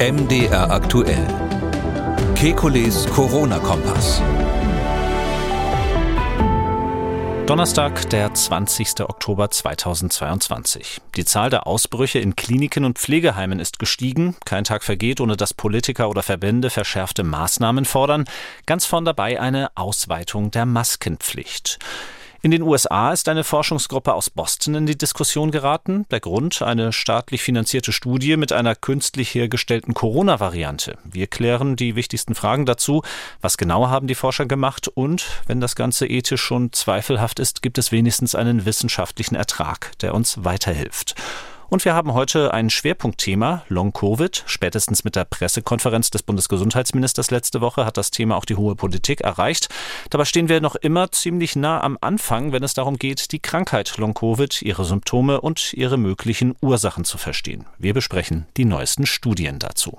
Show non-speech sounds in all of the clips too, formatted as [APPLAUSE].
MDR aktuell. Kekules Corona-Kompass. Donnerstag, der 20. Oktober 2022. Die Zahl der Ausbrüche in Kliniken und Pflegeheimen ist gestiegen. Kein Tag vergeht, ohne dass Politiker oder Verbände verschärfte Maßnahmen fordern. Ganz vorn dabei eine Ausweitung der Maskenpflicht. In den USA ist eine Forschungsgruppe aus Boston in die Diskussion geraten. Der Grund eine staatlich finanzierte Studie mit einer künstlich hergestellten Corona-Variante. Wir klären die wichtigsten Fragen dazu. Was genau haben die Forscher gemacht? Und wenn das Ganze ethisch schon zweifelhaft ist, gibt es wenigstens einen wissenschaftlichen Ertrag, der uns weiterhilft. Und wir haben heute ein Schwerpunktthema, Long-Covid. Spätestens mit der Pressekonferenz des Bundesgesundheitsministers letzte Woche hat das Thema auch die hohe Politik erreicht. Dabei stehen wir noch immer ziemlich nah am Anfang, wenn es darum geht, die Krankheit Long-Covid, ihre Symptome und ihre möglichen Ursachen zu verstehen. Wir besprechen die neuesten Studien dazu.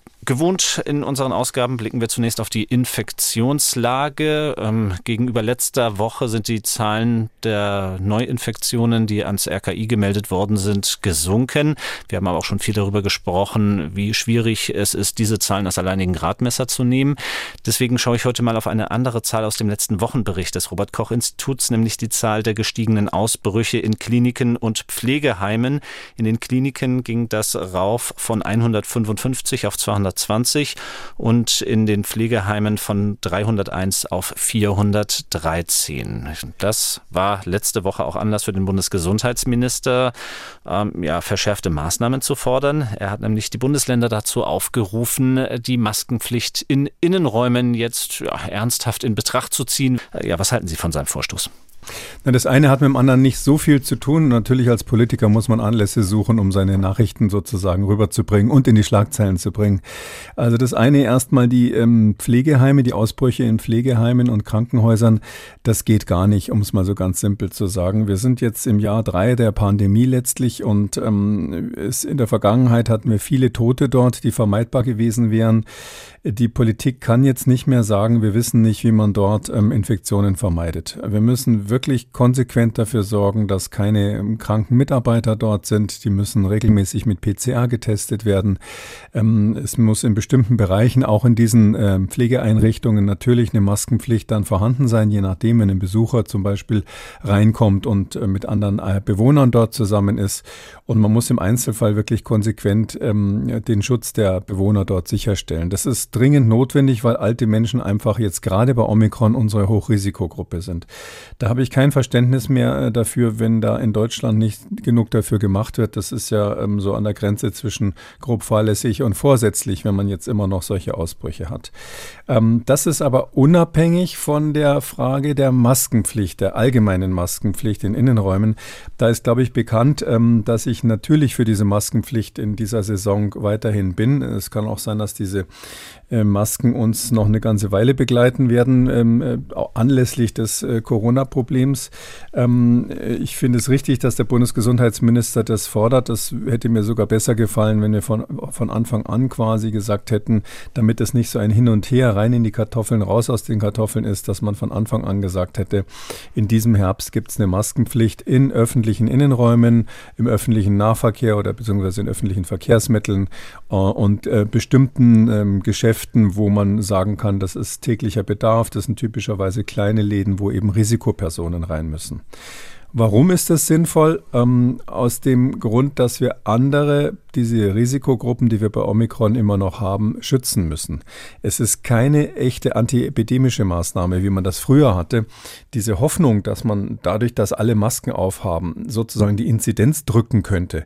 Gewohnt in unseren Ausgaben blicken wir zunächst auf die Infektionslage. Ähm, gegenüber letzter Woche sind die Zahlen der Neuinfektionen, die ans RKI gemeldet worden sind, gesunken. Wir haben aber auch schon viel darüber gesprochen, wie schwierig es ist, diese Zahlen als alleinigen Gradmesser zu nehmen. Deswegen schaue ich heute mal auf eine andere Zahl aus dem letzten Wochenbericht des Robert Koch Instituts, nämlich die Zahl der gestiegenen Ausbrüche in Kliniken und Pflegeheimen. In den Kliniken ging das rauf von 155 auf 200 320 und in den Pflegeheimen von 301 auf 413. Das war letzte Woche auch Anlass für den Bundesgesundheitsminister, ähm, ja, verschärfte Maßnahmen zu fordern. Er hat nämlich die Bundesländer dazu aufgerufen, die Maskenpflicht in Innenräumen jetzt ja, ernsthaft in Betracht zu ziehen. Ja, was halten Sie von seinem Vorstoß? Na, das eine hat mit dem anderen nicht so viel zu tun. Natürlich als Politiker muss man Anlässe suchen, um seine Nachrichten sozusagen rüberzubringen und in die Schlagzeilen zu bringen. Also das eine erstmal die ähm, Pflegeheime, die Ausbrüche in Pflegeheimen und Krankenhäusern, das geht gar nicht, um es mal so ganz simpel zu sagen. Wir sind jetzt im Jahr drei der Pandemie letztlich und ähm, in der Vergangenheit hatten wir viele Tote dort, die vermeidbar gewesen wären. Die Politik kann jetzt nicht mehr sagen, wir wissen nicht, wie man dort ähm, Infektionen vermeidet. Wir müssen wirklich konsequent dafür sorgen, dass keine ähm, kranken Mitarbeiter dort sind. Die müssen regelmäßig mit PCR getestet werden. Ähm, es muss in bestimmten Bereichen, auch in diesen ähm, Pflegeeinrichtungen, natürlich eine Maskenpflicht dann vorhanden sein, je nachdem, wenn ein Besucher zum Beispiel reinkommt und äh, mit anderen äh, Bewohnern dort zusammen ist. Und man muss im Einzelfall wirklich konsequent den Schutz der Bewohner dort sicherstellen. Das ist dringend notwendig, weil alte Menschen einfach jetzt gerade bei Omikron unsere Hochrisikogruppe sind. Da habe ich kein Verständnis mehr äh, dafür, wenn da in Deutschland nicht genug dafür gemacht wird. Das ist ja ähm, so an der Grenze zwischen grob fahrlässig und vorsätzlich, wenn man jetzt immer noch solche Ausbrüche hat. Ähm, das ist aber unabhängig von der Frage der Maskenpflicht, der allgemeinen Maskenpflicht in Innenräumen. Da ist, glaube ich, bekannt, ähm, dass ich natürlich für diese Maskenpflicht in dieser Saison weiterhin bin. Es kann auch sein, dass diese äh, Masken uns noch eine ganze Weile begleiten werden, ähm, äh, anlässlich des äh, Corona-Problems. Ähm, ich finde es richtig, dass der Bundesgesundheitsminister das fordert. Das hätte mir sogar besser gefallen, wenn wir von, von Anfang an quasi gesagt hätten, damit es nicht so ein Hin und Her rein in die Kartoffeln, raus aus den Kartoffeln ist, dass man von Anfang an gesagt hätte, in diesem Herbst gibt es eine Maskenpflicht in öffentlichen Innenräumen, im öffentlichen Nahverkehr oder beziehungsweise in öffentlichen Verkehrsmitteln und bestimmten ähm, Geschäften Geschäften, wo man sagen kann, das ist täglicher Bedarf, das sind typischerweise kleine Läden, wo eben Risikopersonen rein müssen. Warum ist das sinnvoll? Ähm, aus dem Grund, dass wir andere, diese Risikogruppen, die wir bei Omikron immer noch haben, schützen müssen. Es ist keine echte antiepidemische Maßnahme, wie man das früher hatte. Diese Hoffnung, dass man dadurch, dass alle Masken aufhaben, sozusagen die Inzidenz drücken könnte,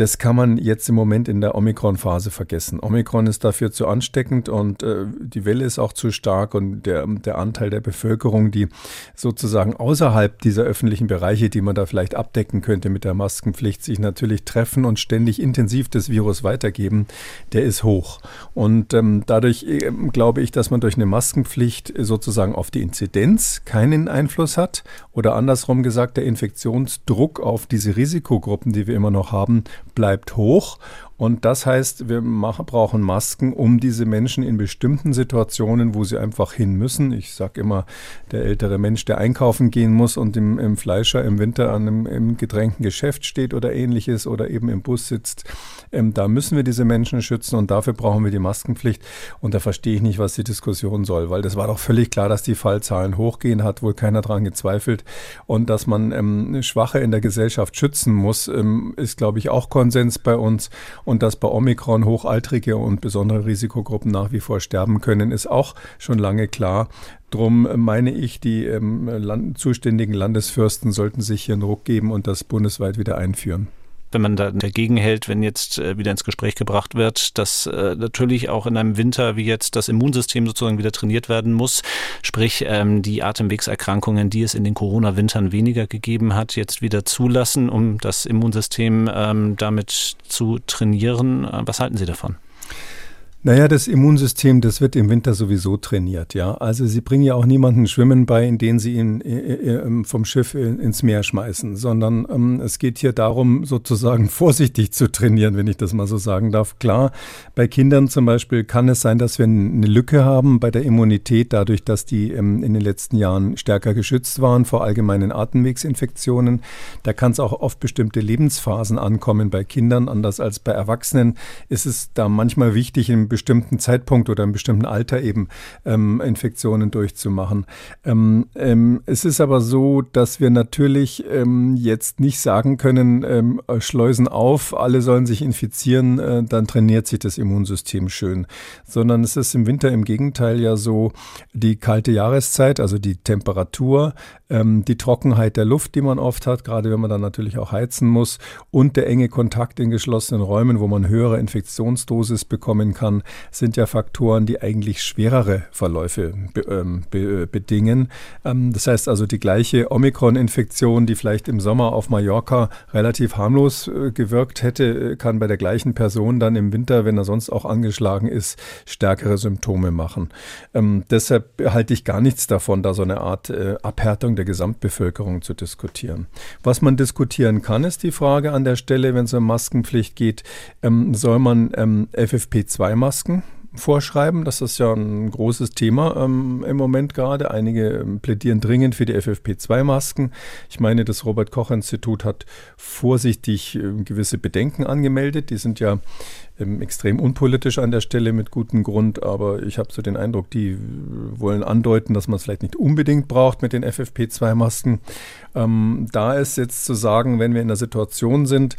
das kann man jetzt im Moment in der Omikron-Phase vergessen. Omikron ist dafür zu ansteckend und äh, die Welle ist auch zu stark und der, der Anteil der Bevölkerung, die sozusagen außerhalb dieser öffentlichen Bereiche, die man da vielleicht abdecken könnte mit der Maskenpflicht, sich natürlich treffen und ständig intensiv das Virus weitergeben, der ist hoch. Und ähm, dadurch äh, glaube ich, dass man durch eine Maskenpflicht sozusagen auf die Inzidenz keinen Einfluss hat Oder andersrum gesagt, der Infektionsdruck auf diese Risikogruppen, die wir immer noch haben, bleibt hoch. Und das heißt, wir machen, brauchen Masken, um diese Menschen in bestimmten Situationen, wo sie einfach hin müssen. Ich sage immer, der ältere Mensch, der einkaufen gehen muss und im, im Fleischer im Winter an einem im gedrängten Geschäft steht oder ähnliches oder eben im Bus sitzt, ähm, da müssen wir diese Menschen schützen und dafür brauchen wir die Maskenpflicht. Und da verstehe ich nicht, was die Diskussion soll, weil das war doch völlig klar, dass die Fallzahlen hochgehen, hat wohl keiner daran gezweifelt. Und dass man ähm, Schwache in der Gesellschaft schützen muss, ähm, ist, glaube ich, auch Konsens bei uns. Dass bei Omikron Hochaltrige und besondere Risikogruppen nach wie vor sterben können, ist auch schon lange klar. Drum meine ich, die ähm, Land zuständigen Landesfürsten sollten sich hier einen Ruck geben und das bundesweit wieder einführen wenn man da dagegen hält, wenn jetzt äh, wieder ins Gespräch gebracht wird, dass äh, natürlich auch in einem Winter wie jetzt das Immunsystem sozusagen wieder trainiert werden muss, sprich ähm, die Atemwegserkrankungen, die es in den Corona-Wintern weniger gegeben hat, jetzt wieder zulassen, um das Immunsystem ähm, damit zu trainieren. Äh, was halten Sie davon? Naja, das Immunsystem, das wird im Winter sowieso trainiert, ja. Also sie bringen ja auch niemanden Schwimmen bei, indem sie ihn äh, äh, ähm, vom Schiff ins Meer schmeißen, sondern ähm, es geht hier darum, sozusagen [LAUGHS] vorsichtig zu trainieren, wenn ich das mal so sagen darf. Klar, bei Kindern zum Beispiel kann es sein, dass wir eine Lücke haben bei der Immunität, dadurch, dass die ähm, in den letzten Jahren stärker geschützt waren vor allgemeinen Atemwegsinfektionen. Da kann es auch auf bestimmte Lebensphasen ankommen bei Kindern, anders als bei Erwachsenen ist es da manchmal wichtig, im bestimmten Zeitpunkt oder im bestimmten Alter eben ähm, Infektionen durchzumachen. Ähm, ähm, es ist aber so, dass wir natürlich ähm, jetzt nicht sagen können, ähm, Schleusen auf, alle sollen sich infizieren, äh, dann trainiert sich das Immunsystem schön, sondern es ist im Winter im Gegenteil ja so, die kalte Jahreszeit, also die Temperatur, ähm, die Trockenheit der Luft, die man oft hat, gerade wenn man dann natürlich auch heizen muss und der enge Kontakt in geschlossenen Räumen, wo man höhere Infektionsdosis bekommen kann, sind ja Faktoren, die eigentlich schwerere Verläufe be, ähm, be, bedingen. Ähm, das heißt also, die gleiche Omikron-Infektion, die vielleicht im Sommer auf Mallorca relativ harmlos äh, gewirkt hätte, äh, kann bei der gleichen Person dann im Winter, wenn er sonst auch angeschlagen ist, stärkere Symptome machen. Ähm, deshalb halte ich gar nichts davon, da so eine Art äh, Abhärtung der Gesamtbevölkerung zu diskutieren. Was man diskutieren kann, ist die Frage an der Stelle, wenn es um Maskenpflicht geht, ähm, soll man ähm, FFP2-Masken Masken vorschreiben. Das ist ja ein großes Thema ähm, im Moment gerade. Einige ähm, plädieren dringend für die FFP2-Masken. Ich meine, das Robert Koch-Institut hat vorsichtig äh, gewisse Bedenken angemeldet. Die sind ja ähm, extrem unpolitisch an der Stelle mit gutem Grund, aber ich habe so den Eindruck, die wollen andeuten, dass man es vielleicht nicht unbedingt braucht mit den FFP2-Masken. Ähm, da ist jetzt zu sagen, wenn wir in einer Situation sind,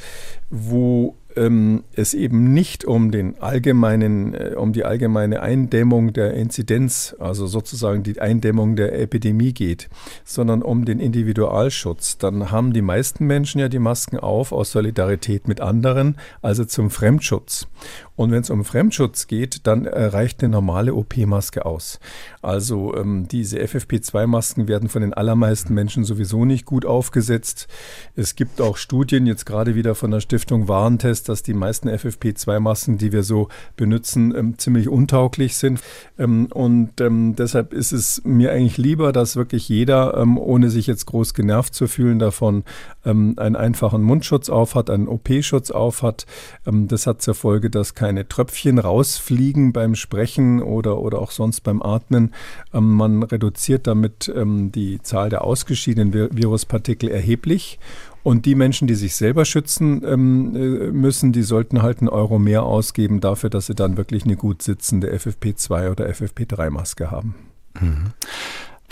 wo ähm, es eben nicht um den allgemeinen, äh, um die allgemeine Eindämmung der Inzidenz, also sozusagen die Eindämmung der Epidemie geht, sondern um den Individualschutz, dann haben die meisten Menschen ja die Masken auf aus Solidarität mit anderen, also zum Fremdschutz. Und wenn es um Fremdschutz geht, dann äh, reicht eine normale OP-Maske aus. Also ähm, diese FFP2-Masken werden von den allermeisten Menschen sowieso nicht gut aufgesetzt. Es gibt auch Studien, jetzt gerade wieder von der Stiftung Warentest, dass die meisten FFP2-Masken, die wir so benutzen, ähm, ziemlich untauglich sind. Ähm, und ähm, deshalb ist es mir eigentlich lieber, dass wirklich jeder, ähm, ohne sich jetzt groß genervt zu fühlen davon, ähm, einen einfachen Mundschutz aufhat, einen OP-Schutz aufhat. das hat zur Folge, dass keine Tröpfchen rausfliegen beim Sprechen oder, oder auch sonst beim Atmen. Ähm, man reduziert damit ähm, die Zahl der ausgeschiedenen Vir Viruspartikel erheblich. Und die Menschen, die sich selber schützen ähm, äh, müssen, die sollten halt einen Euro mehr ausgeben dafür, dass sie dann wirklich eine gut sitzende FFP2 oder FFP3-Maske haben. Mhm.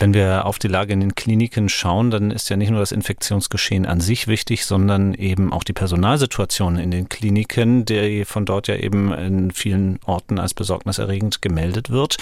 Wenn wir auf die Lage in den Kliniken schauen, dann ist ja nicht nur das Infektionsgeschehen an sich wichtig, sondern eben auch die Personalsituation in den Kliniken, die von dort ja eben in vielen Orten als besorgniserregend gemeldet wird.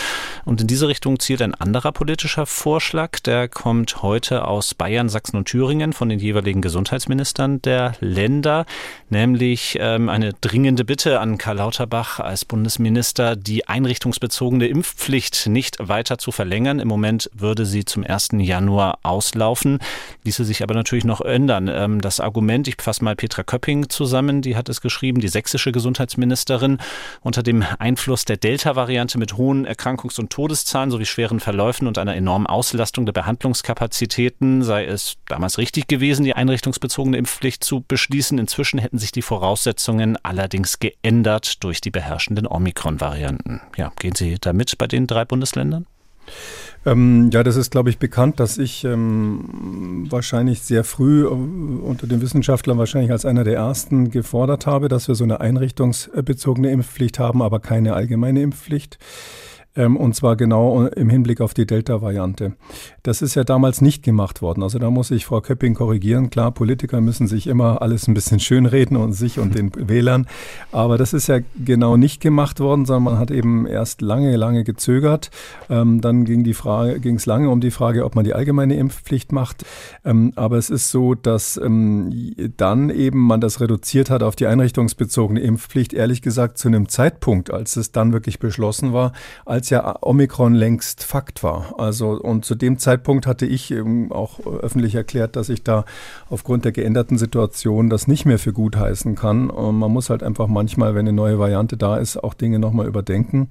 Und in diese Richtung zielt ein anderer politischer Vorschlag, der kommt heute aus Bayern, Sachsen und Thüringen von den jeweiligen Gesundheitsministern der Länder, nämlich ähm, eine dringende Bitte an Karl Lauterbach als Bundesminister, die einrichtungsbezogene Impfpflicht nicht weiter zu verlängern. Im Moment würde sie zum 1. Januar auslaufen. Ließe sich aber natürlich noch ändern. Ähm, das Argument, ich fasse mal Petra Köpping zusammen, die hat es geschrieben, die sächsische Gesundheitsministerin, unter dem Einfluss der Delta-Variante mit hohen Erkrankungs- und Todeszahlen sowie schweren Verläufen und einer enormen Auslastung der Behandlungskapazitäten sei es damals richtig gewesen, die einrichtungsbezogene Impfpflicht zu beschließen. Inzwischen hätten sich die Voraussetzungen allerdings geändert durch die beherrschenden Omikron-Varianten. Ja, gehen Sie damit bei den drei Bundesländern? Ähm, ja, das ist, glaube ich, bekannt, dass ich ähm, wahrscheinlich sehr früh äh, unter den Wissenschaftlern wahrscheinlich als einer der ersten gefordert habe, dass wir so eine einrichtungsbezogene Impfpflicht haben, aber keine allgemeine Impfpflicht. Ähm, und zwar genau im Hinblick auf die Delta-Variante. Das ist ja damals nicht gemacht worden. Also da muss ich Frau Köpping korrigieren. Klar, Politiker müssen sich immer alles ein bisschen schönreden und sich und den [LAUGHS] Wählern. Aber das ist ja genau nicht gemacht worden, sondern man hat eben erst lange, lange gezögert. Ähm, dann ging die Frage, ging es lange um die Frage, ob man die allgemeine Impfpflicht macht. Ähm, aber es ist so, dass ähm, dann eben man das reduziert hat auf die einrichtungsbezogene Impfpflicht. Ehrlich gesagt, zu einem Zeitpunkt, als es dann wirklich beschlossen war, als ja Omikron längst Fakt war. Also und zu dem Zeitpunkt hatte ich auch öffentlich erklärt, dass ich da aufgrund der geänderten Situation das nicht mehr für gut heißen kann. Und man muss halt einfach manchmal, wenn eine neue Variante da ist, auch Dinge nochmal überdenken.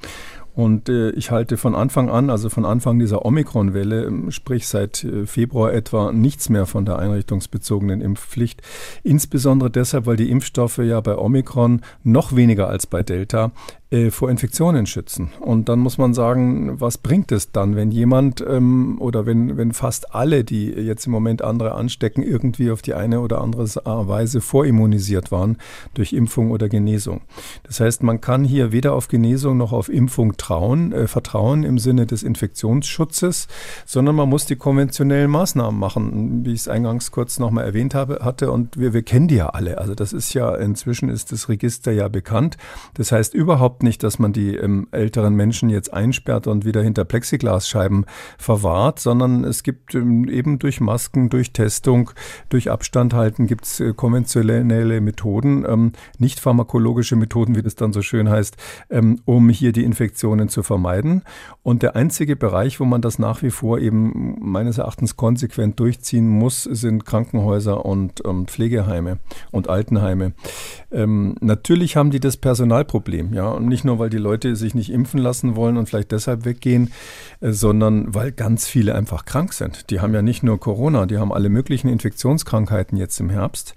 Und äh, ich halte von Anfang an, also von Anfang dieser Omikron-Welle, ähm, sprich seit äh, Februar etwa, nichts mehr von der einrichtungsbezogenen Impfpflicht. Insbesondere deshalb, weil die Impfstoffe ja bei Omikron noch weniger als bei Delta äh, vor Infektionen schützen. Und dann muss man sagen, was bringt es dann, wenn jemand ähm, oder wenn, wenn fast alle, die jetzt im Moment andere anstecken, irgendwie auf die eine oder andere Weise vorimmunisiert waren durch Impfung oder Genesung. Das heißt, man kann hier weder auf Genesung noch auf Impfung trauen, äh, vertrauen im Sinne des Infektionsschutzes, sondern man muss die konventionellen Maßnahmen machen, wie ich es eingangs kurz nochmal erwähnt habe, hatte. Und wir, wir kennen die ja alle. Also das ist ja, inzwischen ist das Register ja bekannt. Das heißt überhaupt überhaupt nicht, dass man die ähm, älteren Menschen jetzt einsperrt und wieder hinter Plexiglasscheiben verwahrt, sondern es gibt ähm, eben durch Masken, durch Testung, durch Abstand halten gibt es äh, konventionelle Methoden, ähm, nicht pharmakologische Methoden, wie das dann so schön heißt, ähm, um hier die Infektionen zu vermeiden. Und der einzige Bereich, wo man das nach wie vor eben meines Erachtens konsequent durchziehen muss, sind Krankenhäuser und ähm, Pflegeheime und Altenheime. Ähm, natürlich haben die das Personalproblem, ja, und nicht nur, weil die Leute sich nicht impfen lassen wollen und vielleicht deshalb weggehen, äh, sondern weil ganz viele einfach krank sind. Die haben ja nicht nur Corona, die haben alle möglichen Infektionskrankheiten jetzt im Herbst.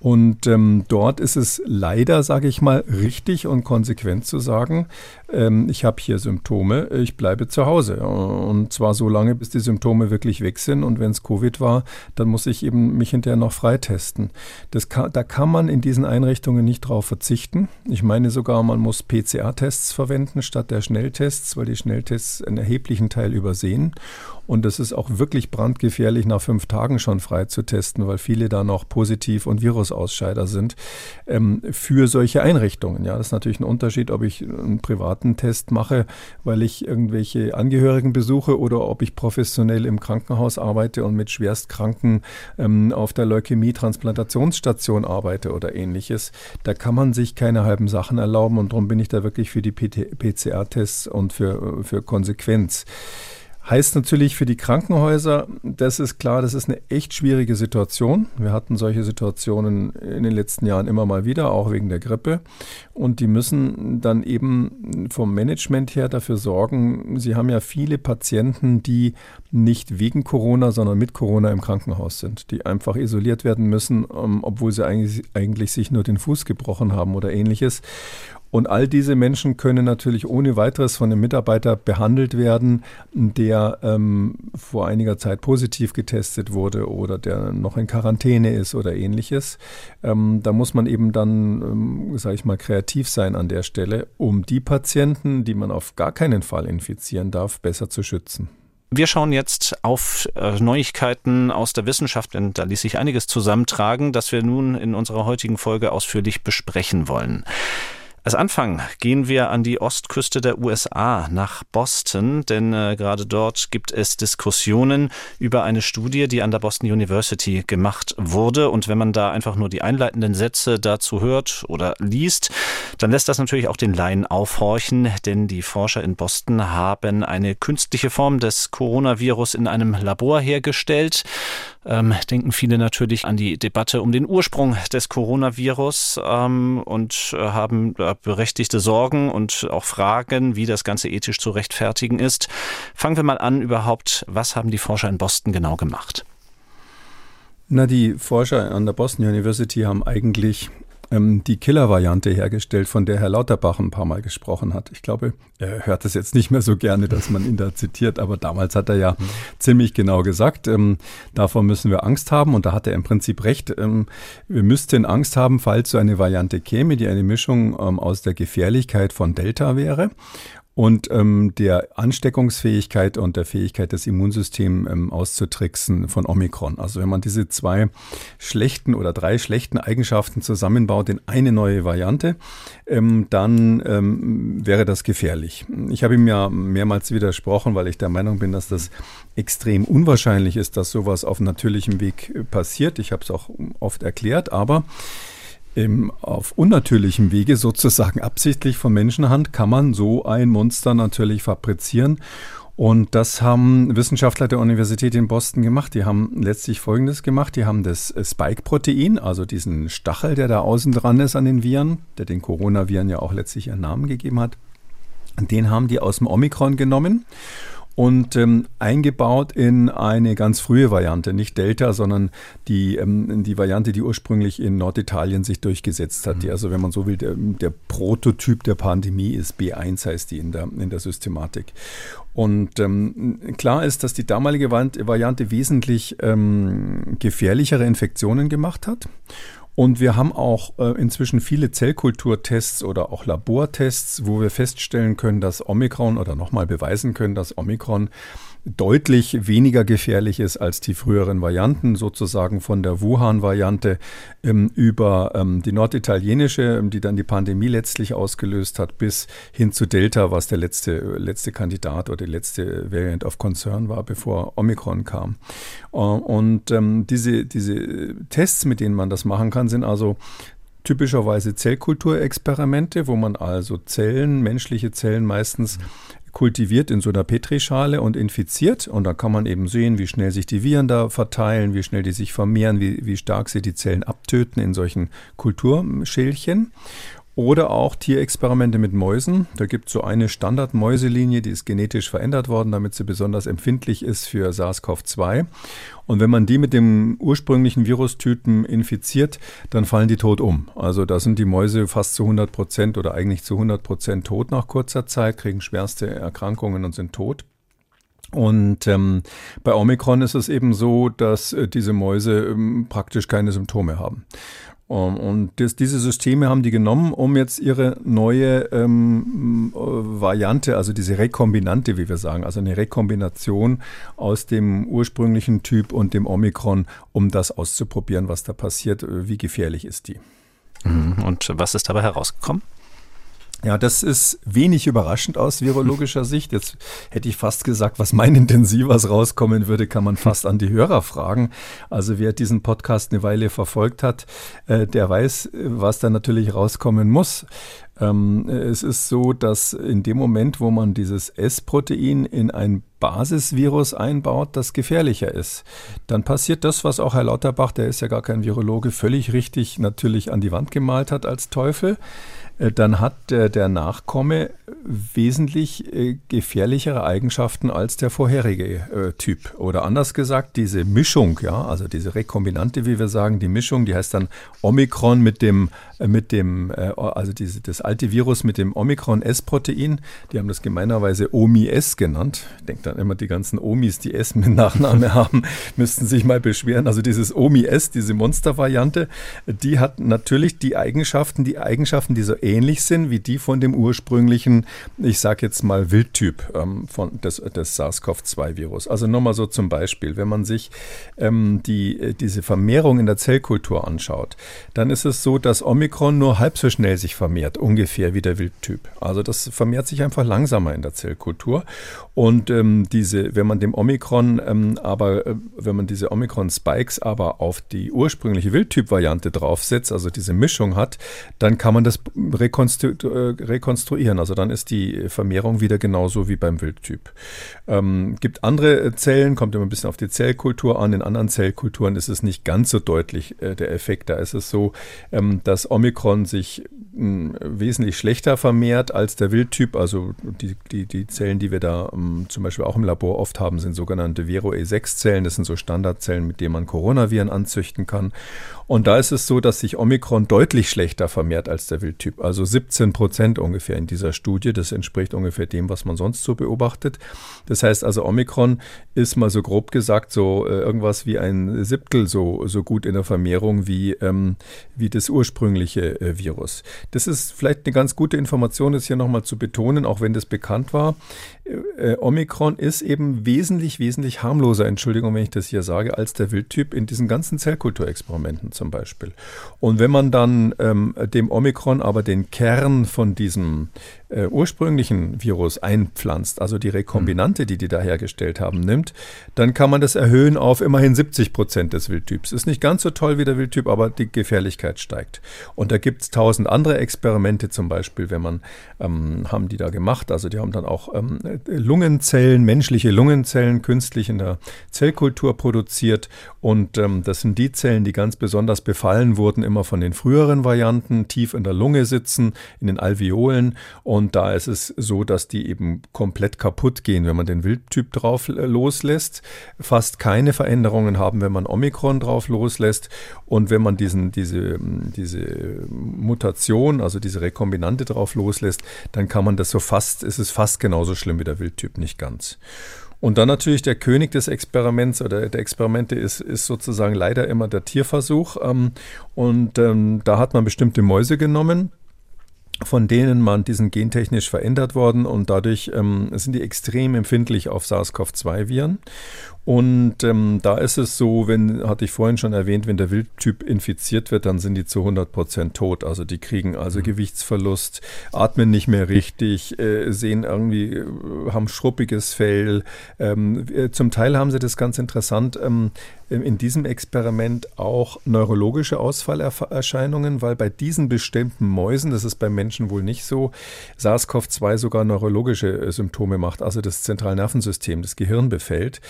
Und ähm, dort ist es leider, sage ich mal, richtig und konsequent zu sagen, ähm, ich habe hier Symptome, ich bleibe zu Hause. Und zwar so lange, bis die Symptome wirklich weg sind. Und wenn es Covid war, dann muss ich eben mich hinterher noch freitesten. Das kann, da kann man in diesen Einrichtungen nicht drauf verzichten. Ich meine sogar, man muss PCR-Tests verwenden statt der Schnelltests, weil die Schnelltests einen erheblichen Teil übersehen. Und es ist auch wirklich brandgefährlich, nach fünf Tagen schon frei zu testen, weil viele da noch positiv und Virusausscheider sind ähm, für solche Einrichtungen. Ja, das ist natürlich ein Unterschied, ob ich einen privaten Test mache, weil ich irgendwelche Angehörigen besuche oder ob ich professionell im Krankenhaus arbeite und mit Schwerstkranken ähm, auf der Leukämie-Transplantationsstation arbeite oder ähnliches. Da kann man sich keine halben Sachen erlauben und darum bin ich da wirklich für die PCR-Tests und für, für Konsequenz. Heißt natürlich für die Krankenhäuser, das ist klar, das ist eine echt schwierige Situation. Wir hatten solche Situationen in den letzten Jahren immer mal wieder, auch wegen der Grippe. Und die müssen dann eben vom Management her dafür sorgen, sie haben ja viele Patienten, die nicht wegen Corona, sondern mit Corona im Krankenhaus sind, die einfach isoliert werden müssen, ähm, obwohl sie eigentlich, eigentlich sich nur den Fuß gebrochen haben oder ähnliches. Und all diese Menschen können natürlich ohne weiteres von einem Mitarbeiter behandelt werden, der ähm, vor einiger Zeit positiv getestet wurde oder der noch in Quarantäne ist oder ähnliches. Ähm, da muss man eben dann, ähm, sage ich mal, kreativ sein an der Stelle, um die Patienten, die man auf gar keinen Fall infizieren darf, besser zu schützen. Wir schauen jetzt auf äh, Neuigkeiten aus der Wissenschaft, denn da ließ sich einiges zusammentragen, das wir nun in unserer heutigen Folge ausführlich besprechen wollen. Als Anfang gehen wir an die Ostküste der USA nach Boston, denn äh, gerade dort gibt es Diskussionen über eine Studie, die an der Boston University gemacht wurde. Und wenn man da einfach nur die einleitenden Sätze dazu hört oder liest, dann lässt das natürlich auch den Laien aufhorchen, denn die Forscher in Boston haben eine künstliche Form des Coronavirus in einem Labor hergestellt. Ähm, denken viele natürlich an die Debatte um den Ursprung des Coronavirus ähm, und äh, haben äh, berechtigte Sorgen und auch Fragen, wie das Ganze ethisch zu rechtfertigen ist. Fangen wir mal an überhaupt, was haben die Forscher in Boston genau gemacht? Na, die Forscher an der Boston University haben eigentlich ähm, die Killer-Variante hergestellt, von der Herr Lauterbach ein paar Mal gesprochen hat. Ich glaube, er hört es jetzt nicht mehr so gerne, dass man ihn da zitiert, aber damals hat er ja ziemlich genau gesagt, ähm, davor müssen wir Angst haben und da hat er im Prinzip recht. Ähm, wir müssten Angst haben, falls so eine Variante käme, die eine Mischung ähm, aus der Gefährlichkeit von Delta wäre und ähm, der Ansteckungsfähigkeit und der Fähigkeit des Immunsystems ähm, auszutricksen von Omikron. Also wenn man diese zwei schlechten oder drei schlechten Eigenschaften zusammenbaut in eine neue Variante, ähm, dann ähm, wäre das gefährlich. Ich habe ihm ja mehrmals widersprochen, weil ich der Meinung bin, dass das extrem unwahrscheinlich ist, dass sowas auf natürlichem Weg passiert. Ich habe es auch oft erklärt, aber im, auf unnatürlichem Wege, sozusagen absichtlich von Menschenhand, kann man so ein Monster natürlich fabrizieren. Und das haben Wissenschaftler der Universität in Boston gemacht. Die haben letztlich Folgendes gemacht. Die haben das Spike-Protein, also diesen Stachel, der da außen dran ist an den Viren, der den Coronaviren ja auch letztlich ihren Namen gegeben hat, den haben die aus dem Omikron genommen und ähm, eingebaut in eine ganz frühe Variante, nicht Delta, sondern die, ähm, die Variante, die ursprünglich in Norditalien sich durchgesetzt hat. Mhm. Die also, wenn man so will, der, der Prototyp der Pandemie ist. B1 heißt die in der, in der Systematik. Und ähm, klar ist, dass die damalige Variante wesentlich ähm, gefährlichere Infektionen gemacht hat. Und wir haben auch äh, inzwischen viele Zellkulturtests oder auch Labortests, wo wir feststellen können, dass Omikron oder nochmal beweisen können, dass Omikron deutlich weniger gefährlich ist als die früheren Varianten, sozusagen von der Wuhan-Variante ähm, über ähm, die norditalienische, ähm, die dann die Pandemie letztlich ausgelöst hat, bis hin zu Delta, was der letzte, letzte Kandidat oder die letzte Variant of Concern war, bevor Omikron kam. Äh, und ähm, diese, diese Tests, mit denen man das machen kann, sind also typischerweise Zellkulturexperimente, wo man also Zellen, menschliche Zellen meistens kultiviert in so einer Petrischale und infiziert. Und da kann man eben sehen, wie schnell sich die Viren da verteilen, wie schnell die sich vermehren, wie, wie stark sie die Zellen abtöten in solchen Kulturschälchen. Oder auch Tierexperimente mit Mäusen. Da gibt es so eine Standardmäuselinie, die ist genetisch verändert worden, damit sie besonders empfindlich ist für SARS-CoV-2. Und wenn man die mit dem ursprünglichen Virustypen infiziert, dann fallen die tot um. Also da sind die Mäuse fast zu 100 Prozent oder eigentlich zu 100 Prozent tot nach kurzer Zeit, kriegen schwerste Erkrankungen und sind tot. Und ähm, bei Omikron ist es eben so, dass äh, diese Mäuse ähm, praktisch keine Symptome haben. Und das, diese Systeme haben die genommen, um jetzt ihre neue ähm, Variante, also diese Rekombinante, wie wir sagen, also eine Rekombination aus dem ursprünglichen Typ und dem Omikron, um das auszuprobieren, was da passiert, wie gefährlich ist die. Mhm. Und was ist dabei herausgekommen? Ja, das ist wenig überraschend aus virologischer [LAUGHS] Sicht. Jetzt hätte ich fast gesagt, was meinen Sie, was rauskommen würde, kann man fast an die Hörer fragen. Also wer diesen Podcast eine Weile verfolgt hat, äh, der weiß, was da natürlich rauskommen muss. Ähm, es ist so, dass in dem Moment, wo man dieses S-Protein in ein Basisvirus einbaut, das gefährlicher ist, dann passiert das, was auch Herr Lauterbach, der ist ja gar kein Virologe, völlig richtig natürlich an die Wand gemalt hat als Teufel. Äh, dann hat der Nachkomme wesentlich äh, gefährlichere Eigenschaften als der vorherige äh, Typ. Oder anders gesagt, diese Mischung, ja, also diese Rekombinante, wie wir sagen, die Mischung, die heißt dann Omikron mit dem, mit dem, also diese, das alte Virus mit dem Omikron-S-Protein, die haben das gemeinerweise OMI-S genannt. Ich denke dann immer, die ganzen Omis, die S mit Nachname [LAUGHS] haben, müssten sich mal beschweren. Also dieses OMI-S, diese Monstervariante, die hat natürlich die Eigenschaften, die Eigenschaften dieser ähnlich sind wie die von dem ursprünglichen, ich sage jetzt mal Wildtyp ähm, von des, des SARS-CoV-2-Virus. Also nochmal so zum Beispiel, wenn man sich ähm, die, äh, diese Vermehrung in der Zellkultur anschaut, dann ist es so, dass Omikron nur halb so schnell sich vermehrt, ungefähr wie der Wildtyp. Also das vermehrt sich einfach langsamer in der Zellkultur. Und ähm, diese, wenn man dem Omikron ähm, aber, äh, wenn man diese Omikron-Spikes aber auf die ursprüngliche Wildtyp-Variante draufsetzt, also diese Mischung hat, dann kann man das rekonstru äh, rekonstruieren. Also dann ist die Vermehrung wieder genauso wie beim Wildtyp. Ähm, gibt andere Zellen, kommt immer ein bisschen auf die Zellkultur an. In anderen Zellkulturen ist es nicht ganz so deutlich äh, der Effekt. Da ist es so, ähm, dass Omikron sich mh, wesentlich schlechter vermehrt als der Wildtyp. Also die, die, die Zellen, die wir da ähm, zum Beispiel auch im Labor oft haben, sind sogenannte Vero E6-Zellen. Das sind so Standardzellen, mit denen man Coronaviren anzüchten kann. Und da ist es so, dass sich Omikron deutlich schlechter vermehrt als der Wildtyp. Also 17 Prozent ungefähr in dieser Studie. Das entspricht ungefähr dem, was man sonst so beobachtet. Das heißt also, Omikron ist mal so grob gesagt so äh, irgendwas wie ein Siebtel so, so gut in der Vermehrung wie, ähm, wie das ursprüngliche äh, Virus. Das ist vielleicht eine ganz gute Information, das hier nochmal zu betonen, auch wenn das bekannt war. Äh, Omikron ist eben wesentlich, wesentlich harmloser, Entschuldigung, wenn ich das hier sage, als der Wildtyp in diesen ganzen Zellkulturexperimenten zum Beispiel. Und wenn man dann ähm, dem Omikron aber den Kern von diesem äh, ursprünglichen Virus einpflanzt, also die Rekombinante, die die da hergestellt haben, nimmt, dann kann man das erhöhen auf immerhin 70 Prozent des Wildtyps. Ist nicht ganz so toll wie der Wildtyp, aber die Gefährlichkeit steigt. Und da gibt es tausend andere Experimente, zum Beispiel, wenn man, ähm, haben die da gemacht, also die haben dann auch ähm, Lungenzellen, menschliche Lungenzellen künstlich in der Zellkultur produziert und ähm, das sind die Zellen, die ganz besonders befallen wurden, immer von den früheren Varianten, tief in der Lunge sitzen, in den Alveolen. Und da ist es so, dass die eben komplett kaputt gehen, wenn man den Wildtyp drauf äh, loslässt. Fast keine Veränderungen haben, wenn man Omikron drauf loslässt. Und wenn man diesen, diese, diese Mutation, also diese Rekombinante drauf loslässt, dann kann man das so fast, ist es fast genauso schlimm wie der Wildtyp, nicht ganz. Und dann natürlich der König des Experiments oder der Experimente ist, ist sozusagen leider immer der Tierversuch. Ähm, und ähm, da hat man bestimmte Mäuse genommen von denen man diesen gentechnisch verändert worden und dadurch ähm, sind die extrem empfindlich auf SARS-CoV-2-Viren. Und ähm, da ist es so, wenn, hatte ich vorhin schon erwähnt, wenn der Wildtyp infiziert wird, dann sind die zu 100 Prozent tot. Also die kriegen also mhm. Gewichtsverlust, atmen nicht mehr richtig, äh, sehen irgendwie, äh, haben schruppiges Fell. Ähm, äh, zum Teil haben sie das ganz interessant, ähm, in diesem Experiment auch neurologische Ausfallerscheinungen, weil bei diesen bestimmten Mäusen, das ist bei Menschen wohl nicht so, SARS-CoV-2 sogar neurologische äh, Symptome macht, also das Zentralnervensystem, das Gehirn befällt.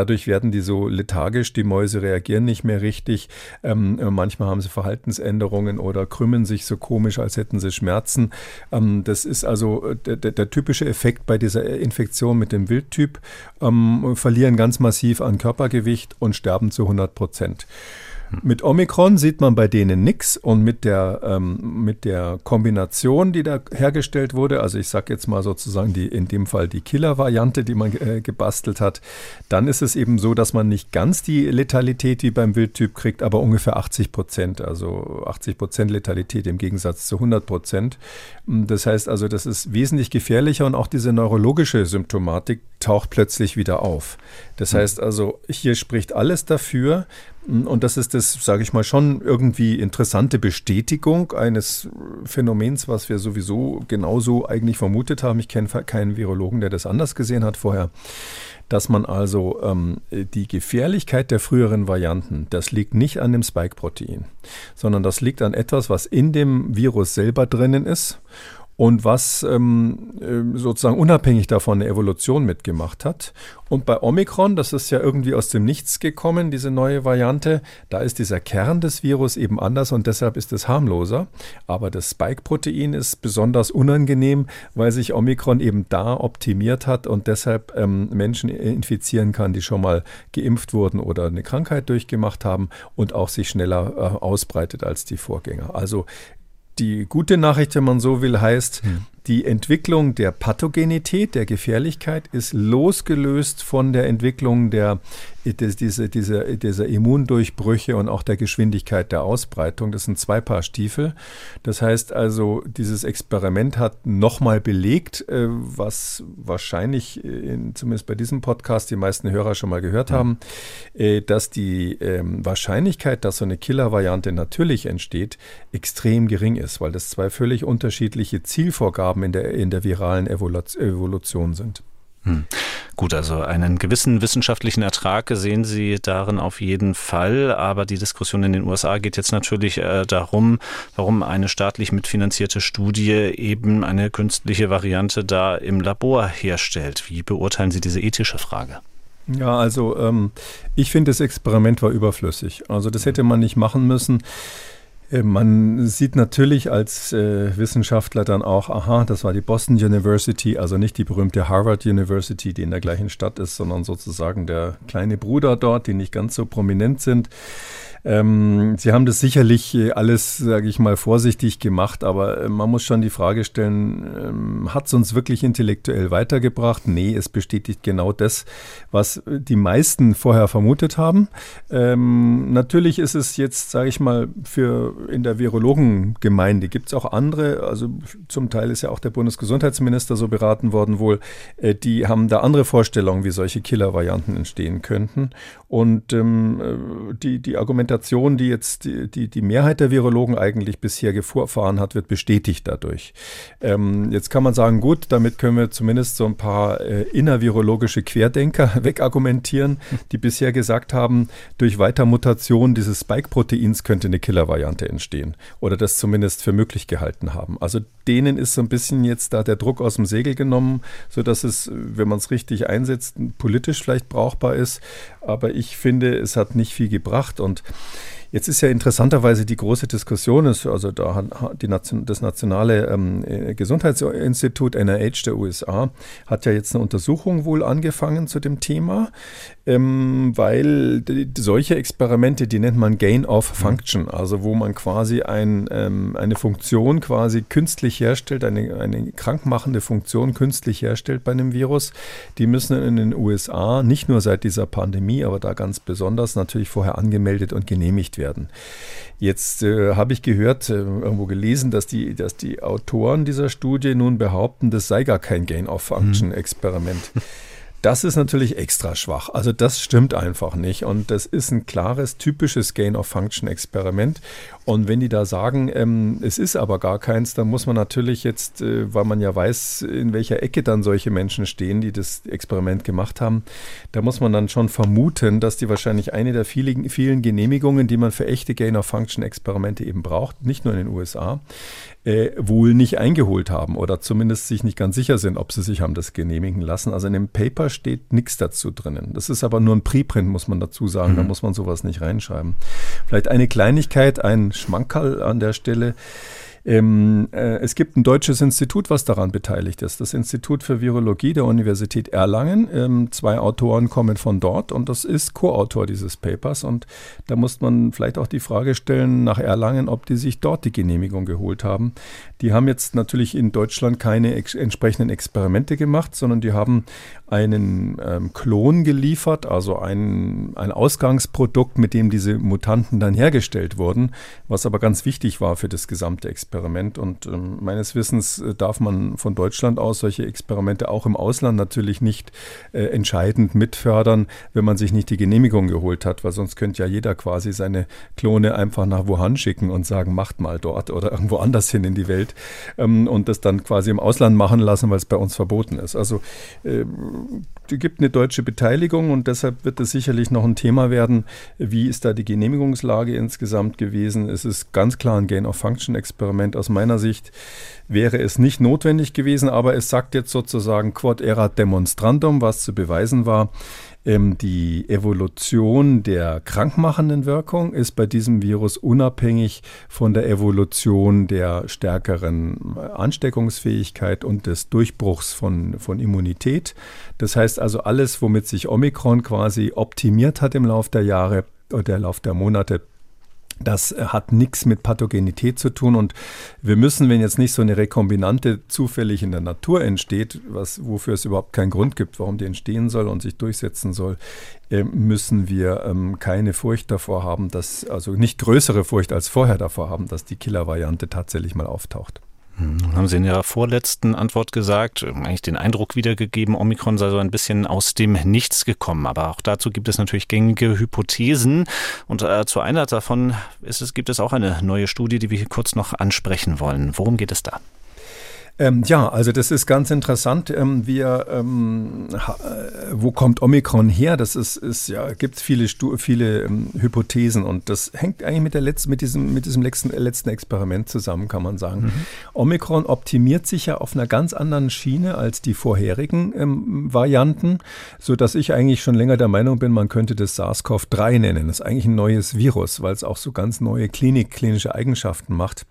Dadurch werden die so lethargisch, die Mäuse reagieren nicht mehr richtig. Ähm, äh, manchmal haben sie Verhaltensänderungen oder krümmen sich so komisch, als hätten sie Schmerzen. Ähm, das ist also äh, der, der, typische Effekt bei dieser Infektion mit dem Wildtyp. Ähm, verlieren ganz massiv an Körpergewicht und sterben zu 100 Prozent. Mit Omikron sieht man bei denen nichts und mit der, ähm, mit der Kombination, die da hergestellt wurde, also ich sage jetzt mal sozusagen die, in dem Fall die Killer-Variante, die man äh, gebastelt hat, dann ist es eben so, dass man nicht ganz die Letalität wie beim Wildtyp kriegt, aber ungefähr 80 Prozent, also 80 Prozent Letalität im Gegensatz zu 100 Prozent. Das heißt also, das ist wesentlich gefährlicher und auch diese neurologische Symptomatik taucht plötzlich wieder auf. Das heißt also, hier spricht alles dafür, und das ist das, sage ich mal, schon irgendwie interessante Bestätigung eines Phänomens, was wir sowieso genauso eigentlich vermutet haben. Ich kenne keinen Virologen, der das anders gesehen hat vorher. Dass man also ähm, die Gefährlichkeit der früheren Varianten, das liegt nicht an dem Spike-Protein, sondern das liegt an etwas, was in dem Virus selber drinnen ist und was ähm, äh, sozusagen unabhängig davon eine Evolution mitgemacht hat. Und bei Omikron, das ist ja irgendwie aus dem Nichts gekommen, diese neue Variante, da ist dieser Kern des Virus eben anders und deshalb ist es harmloser. Aber das Spike-Protein ist besonders unangenehm, weil sich Omikron eben da optimiert hat und deshalb ähm, Menschen infizieren kann, die schon mal geimpft wurden oder eine Krankheit durchgemacht haben und auch sich schneller äh, ausbreitet als die Vorgänger. Also die gute Nachricht, wenn man so will, heißt, hm. die Entwicklung der Pathogenität, der Gefährlichkeit ist losgelöst von der Entwicklung der, dieser, dieser, dieser Immundurchbrüche und auch der Geschwindigkeit der Ausbreitung. Das sind zwei Paar Stiefel. Das heißt also, dieses Experiment hat nochmal belegt, äh, was wahrscheinlich, in, zumindest bei diesem Podcast, die meisten Hörer schon mal gehört haben, äh, dass die ähm, Wahrscheinlichkeit, dass so eine Killer-Variante natürlich entsteht, extrem gering ist, weil das zwei völlig unterschiedliche Zielvorgaben in der, in der viralen Evolution sind. Hm. Gut, also einen gewissen wissenschaftlichen Ertrag sehen Sie darin auf jeden Fall, aber die Diskussion in den USA geht jetzt natürlich äh, darum, warum eine staatlich mitfinanzierte Studie eben eine künstliche Variante da im Labor herstellt. Wie beurteilen Sie diese ethische Frage? Ja, also ähm, ich finde, das Experiment war überflüssig. Also das hätte man nicht machen müssen. Äh, man sieht natürlich als äh, Wissenschaftler dann auch, aha, das war die Boston University, also nicht die berühmte Harvard University, die in der gleichen Stadt ist, sondern sozusagen der kleine Bruder dort, die nicht ganz so prominent sind. Ähm, Sie haben das sicherlich äh, alles, sage ich mal, vorsichtig gemacht, aber äh, man muss schon die Frage stellen, ähm, hat es uns wirklich intellektuell weitergebracht? Nee, es bestätigt genau das, was äh, die meisten vorher vermutet haben. Ähm, natürlich ist es jetzt, sage ich mal, für in der Virologengemeinde gibt es auch andere, also zum Teil ist ja auch der Bundesgesundheitsminister so beraten worden wohl, äh, die haben da andere Vorstellungen, wie solche Killer-Varianten entstehen könnten. Und ähm, die, die Argumentation, die jetzt die, die, die Mehrheit der Virologen eigentlich bisher gefahren hat, wird bestätigt dadurch. Ähm, jetzt kann man sagen, gut, damit können wir zumindest so ein paar äh, innervirologische Querdenker [LAUGHS] wegargumentieren, die bisher gesagt haben, durch Weitermutation dieses Spike-Proteins könnte eine Killer-Variante entstehen oder das zumindest für möglich gehalten haben. Also denen ist so ein bisschen jetzt da der Druck aus dem Segel genommen, sodass es, wenn man es richtig einsetzt, politisch vielleicht brauchbar ist. Aber ich finde, es hat nicht viel gebracht und Jetzt ist ja interessanterweise die große Diskussion, ist, also da hat die Nation, das Nationale ähm, äh, Gesundheitsinstitut NIH der USA hat ja jetzt eine Untersuchung wohl angefangen zu dem Thema, ähm, weil die, solche Experimente, die nennt man Gain of mhm. Function, also wo man quasi ein, ähm, eine Funktion quasi künstlich herstellt, eine, eine krankmachende Funktion künstlich herstellt bei einem Virus, die müssen in den USA nicht nur seit dieser Pandemie, aber da ganz besonders natürlich vorher angemeldet und genehmigt werden werden. Jetzt äh, habe ich gehört, äh, irgendwo gelesen, dass die, dass die Autoren dieser Studie nun behaupten, das sei gar kein Gain-of-Function-Experiment. Mhm. [LAUGHS] Das ist natürlich extra schwach. Also das stimmt einfach nicht. Und das ist ein klares, typisches Gain-of-Function-Experiment. Und wenn die da sagen, ähm, es ist aber gar keins, dann muss man natürlich jetzt, äh, weil man ja weiß, in welcher Ecke dann solche Menschen stehen, die das Experiment gemacht haben, da muss man dann schon vermuten, dass die wahrscheinlich eine der vielen, vielen Genehmigungen, die man für echte Gain-of-Function-Experimente eben braucht, nicht nur in den USA, äh, wohl nicht eingeholt haben oder zumindest sich nicht ganz sicher sind, ob sie sich haben das genehmigen lassen. Also in dem Paper steht nichts dazu drinnen. Das ist aber nur ein Preprint, muss man dazu sagen. Mhm. Da muss man sowas nicht reinschreiben. Vielleicht eine Kleinigkeit, ein Schmankerl an der Stelle. Ähm, äh, es gibt ein deutsches Institut, was daran beteiligt ist. Das Institut für Virologie der Universität Erlangen. Ähm, zwei Autoren kommen von dort und das ist Co-Autor dieses Papers. Und da muss man vielleicht auch die Frage stellen nach Erlangen, ob die sich dort die Genehmigung geholt haben. Die haben jetzt natürlich in Deutschland keine ex entsprechenden Experimente gemacht, sondern die haben einen ähm, Klon geliefert, also ein, ein Ausgangsprodukt, mit dem diese Mutanten dann hergestellt wurden, was aber ganz wichtig war für das gesamte Experiment. Und ähm, meines Wissens äh, darf man von Deutschland aus solche Experimente auch im Ausland natürlich nicht äh, entscheidend mitfördern, wenn man sich nicht die Genehmigung geholt hat, weil sonst könnte ja jeder quasi seine Klone einfach nach Wuhan schicken und sagen, macht mal dort oder irgendwo anders hin in die Welt ähm, und das dann quasi im Ausland machen lassen, weil es bei uns verboten ist. Also äh, gibt eine deutsche Beteiligung und deshalb wird es sicherlich noch ein Thema werden, wie ist da die Genehmigungslage insgesamt gewesen. Es ist ganz klar ein Gain-of-Function-Experiment. Aus meiner Sicht wäre es nicht notwendig gewesen, aber es sagt jetzt sozusagen quod erat demonstrandum, was zu beweisen war. Ähm, die Evolution der krankmachenden Wirkung ist bei diesem Virus unabhängig von der Evolution der stärkeren Ansteckungsfähigkeit und des Durchbruchs von, von Immunität. Das heißt also, alles, womit sich Omikron quasi optimiert hat im Laufe der Jahre oder im Lauf der Monate, Das hat nichts mit Pathogenität zu tun und wir müssen, wenn jetzt nicht so eine Rekombinante zufällig in der Natur entsteht, was, wofür es überhaupt keinen Grund gibt, warum die entstehen soll und sich durchsetzen soll, äh, müssen wir ähm, keine Furcht davor haben, dass, also nicht größere Furcht als vorher davor haben, dass die Killer-Variante tatsächlich mal auftaucht. Nun haben Sie in Ihrer vorletzten Antwort gesagt, eigentlich den Eindruck wiedergegeben, Omikron sei so ein bisschen aus dem Nichts gekommen. Aber auch dazu gibt es natürlich gängige Hypothesen. Und äh, zu einer davon ist es, gibt es auch eine neue Studie, die wir hier kurz noch ansprechen wollen. Worum geht es da? Ähm, ja, also das ist ganz interessant. Ähm, wir, ähm, äh, wo kommt Omikron her? Das ist, ist ja, gibt viele, Stu viele ähm, Hypothesen und das hängt eigentlich mit der letzten, mit diesem, mit diesem letzten, letzten Experiment zusammen, kann man sagen. Mhm. Omikron optimiert sich ja auf einer ganz anderen Schiene als die vorherigen ähm, Varianten, so dass ich eigentlich schon länger der Meinung bin, man könnte das SARS-CoV-3 nennen. Das ist eigentlich ein neues Virus, weil es auch so ganz neue Klinik, klinische Eigenschaften macht.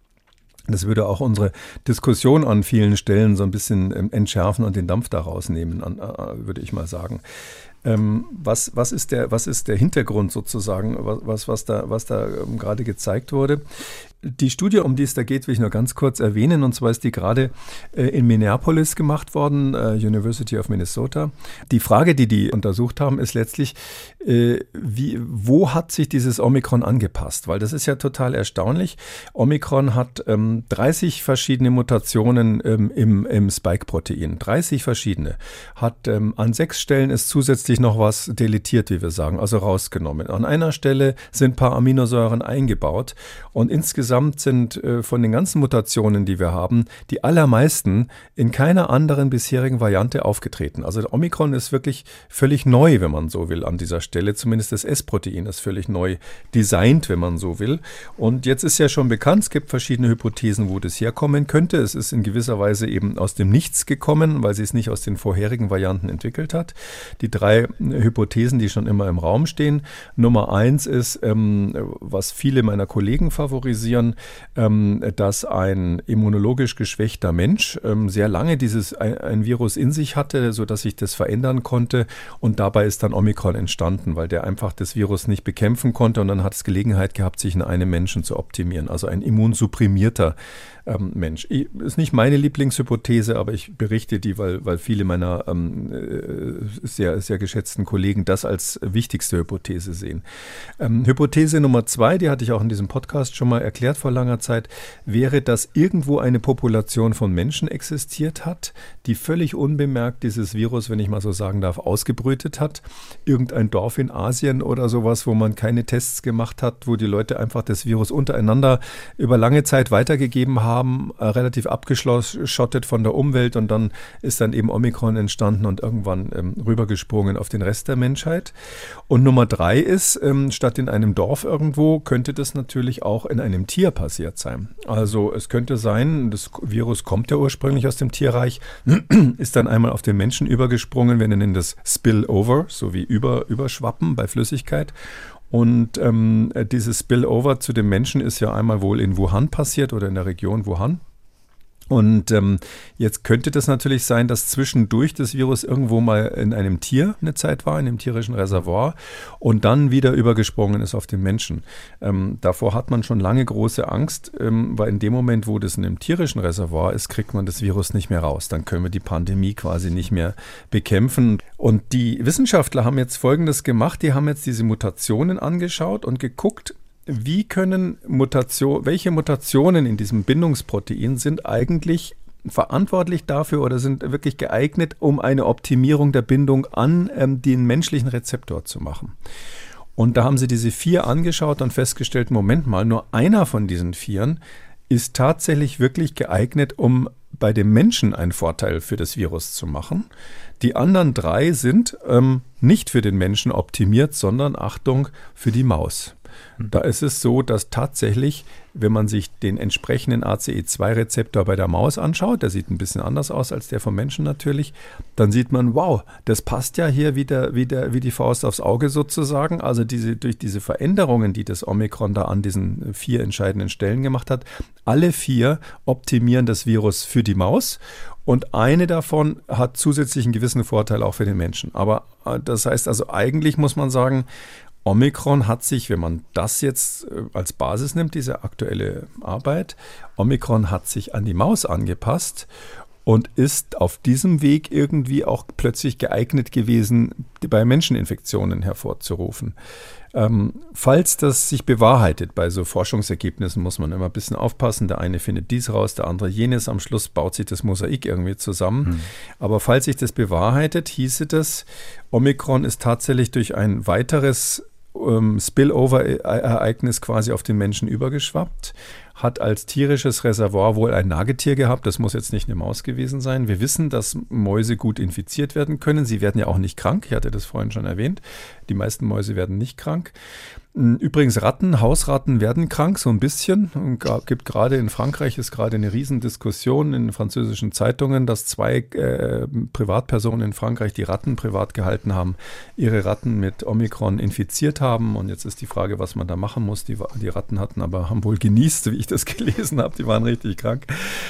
Das würde auch unsere Diskussion an vielen Stellen so ein bisschen ähm, entschärfen und den Dampf da rausnehmen, äh, würde ich mal sagen. Ähm, was, was, ist der, was ist der Hintergrund sozusagen, was, was da, was da ähm, gerade gezeigt wurde? Die Studie, um die es da geht, will ich nur ganz kurz erwähnen. Und zwar ist die gerade äh, in Minneapolis gemacht worden, äh, University of Minnesota. Die Frage, die die untersucht haben, ist letztlich, äh, wie, wo hat sich dieses Omikron angepasst? Weil das ist ja total erstaunlich. Omikron hat ähm, 30 verschiedene Mutationen ähm, im, im Spike-Protein. 30 verschiedene. Hat ähm, an sechs Stellen ist zusätzlich noch was deletiert, wie wir sagen, also rausgenommen. An einer Stelle sind ein paar Aminosäuren eingebaut und insgesamt insgesamt sind äh, von den ganzen Mutationen, die wir haben, die allermeisten in keiner anderen bisherigen Variante aufgetreten. Also Omikron ist wirklich völlig neu, wenn man so will, an dieser Stelle. Zumindest das S-Protein ist völlig neu designt, wenn man so will. Und jetzt ist ja schon bekannt, es gibt verschiedene Hypothesen, wo das herkommen könnte. Es ist in gewisser Weise eben aus dem Nichts gekommen, weil sie es nicht aus den vorherigen Varianten entwickelt hat. Die drei Hypothesen, die schon immer im Raum stehen. Nummer eins ist, ähm, was viele meiner Kollegen favorisieren, passieren, ähm, dass ein immunologisch geschwächter Mensch ähm, sehr lange dieses ein, Virus in sich hatte, sodass sich das verändern konnte. Und dabei ist dann Omikron entstanden, weil der einfach das Virus nicht bekämpfen konnte und dann hat es Gelegenheit gehabt, sich in einem Menschen zu optimieren. Also ein immunsupprimierter ähm, Mensch. Ich, ist nicht meine Lieblingshypothese, aber ich berichte die, weil, weil viele meiner ähm, äh, sehr, sehr geschätzten Kollegen das als wichtigste Hypothese sehen. Ähm, Hypothese Nummer zwei, die hatte ich auch in diesem Podcast schon mal erklärt vor langer Zeit, wäre, dass irgendwo eine Population von Menschen existiert hat, die völlig unbemerkt dieses Virus, wenn ich mal so sagen darf, ausgebrütet hat. Irgendein Dorf in Asien oder sowas, wo man keine Tests gemacht hat, wo die Leute einfach das Virus untereinander über lange Zeit weitergegeben haben äh, relativ abgeschottet von der Umwelt und dann ist dann eben Omikron entstanden und irgendwann ähm, rübergesprungen auf den Rest der Menschheit. Und Nummer drei ist, ähm, statt in einem Dorf irgendwo, könnte das natürlich auch in einem Tier passiert sein. Also es könnte sein, das Virus kommt ja ursprünglich aus dem Tierreich, [CLEARS THROAT] ist dann einmal auf den Menschen übergesprungen, wir nennen das Spillover, so wie über, Überschwappen bei Flüssigkeit. Und ähm, dieses Spillover zu den Menschen ist ja einmal wohl in Wuhan passiert oder in der Region Wuhan. Und ähm, jetzt könnte das natürlich sein, dass zwischendurch das Virus irgendwo mal in einem Tier eine Zeit war, in einem tierischen Reservoir und dann wieder übergesprungen ist auf den Menschen. Ähm, davor hat man schon lange große Angst, ähm, weil in dem Moment, wo das in einem tierischen Reservoir ist, kriegt man das Virus nicht mehr raus. Dann können wir die Pandemie quasi nicht mehr bekämpfen. Und die Wissenschaftler haben jetzt Folgendes gemacht. Die haben jetzt diese Mutationen angeschaut und geguckt, wie können Mutation, welche Mutationen in diesem Bindungsprotein sind eigentlich verantwortlich dafür oder sind wirklich geeignet, um eine Optimierung der Bindung an ähm, den menschlichen Rezeptor zu machen. Und da haben sie diese vier angeschaut und festgestellt, Moment mal, nur einer von diesen vieren ist tatsächlich wirklich geeignet, um bei dem Menschen einen Vorteil für das Virus zu machen. Die anderen drei sind ähm, nicht für den Menschen optimiert, sondern Achtung für die Maus. Da ist es so, dass tatsächlich, wenn man sich den entsprechenden ACE2-Rezeptor bei der Maus anschaut, der sieht ein bisschen anders aus als der vom Menschen natürlich, dann sieht man, wow, das passt ja hier wieder, wieder wie die Faust aufs Auge sozusagen. Also diese, durch diese Veränderungen, die das Omikron da an diesen vier entscheidenden Stellen gemacht hat, alle vier optimieren das Virus für die Maus und eine davon hat zusätzlich einen gewissen Vorteil auch für den Menschen. Aber äh, das heißt also, eigentlich muss man sagen, Omikron hat sich, wenn man das jetzt äh, als Basis nimmt, diese aktuelle Arbeit, Omikron hat sich an die Maus angepasst und ist auf diesem Weg irgendwie auch plötzlich geeignet gewesen, bei Menscheninfektionen hervorzurufen. Ähm, falls das sich bewahrheitet, bei so Forschungsergebnissen muss man immer ein bisschen aufpassen. Der eine findet dies raus, der andere jenes. Am Schluss baut sich das Mosaik irgendwie zusammen. Hm. Aber falls sich das bewahrheitet, hieße das, Omikron ist tatsächlich durch ein weiteres ähm, Spillover-Ereignis quasi auf den Menschen übergeschwappt hat als tierisches Reservoir wohl ein Nagetier gehabt. Das muss jetzt nicht eine Maus gewesen sein. Wir wissen, dass Mäuse gut infiziert werden können. Sie werden ja auch nicht krank. Ich hatte das vorhin schon erwähnt. Die meisten Mäuse werden nicht krank. Hm, übrigens, Ratten, Hausratten werden krank, so ein bisschen. Es gibt gerade in Frankreich ist gerade eine Riesendiskussion in französischen Zeitungen, dass zwei äh, Privatpersonen in Frankreich, die Ratten privat gehalten haben, ihre Ratten mit Omikron infiziert haben. Und jetzt ist die Frage, was man da machen muss. Die, die Ratten hatten aber, haben wohl genießt, wie ich das [LAUGHS] gelesen habe. Die waren richtig krank.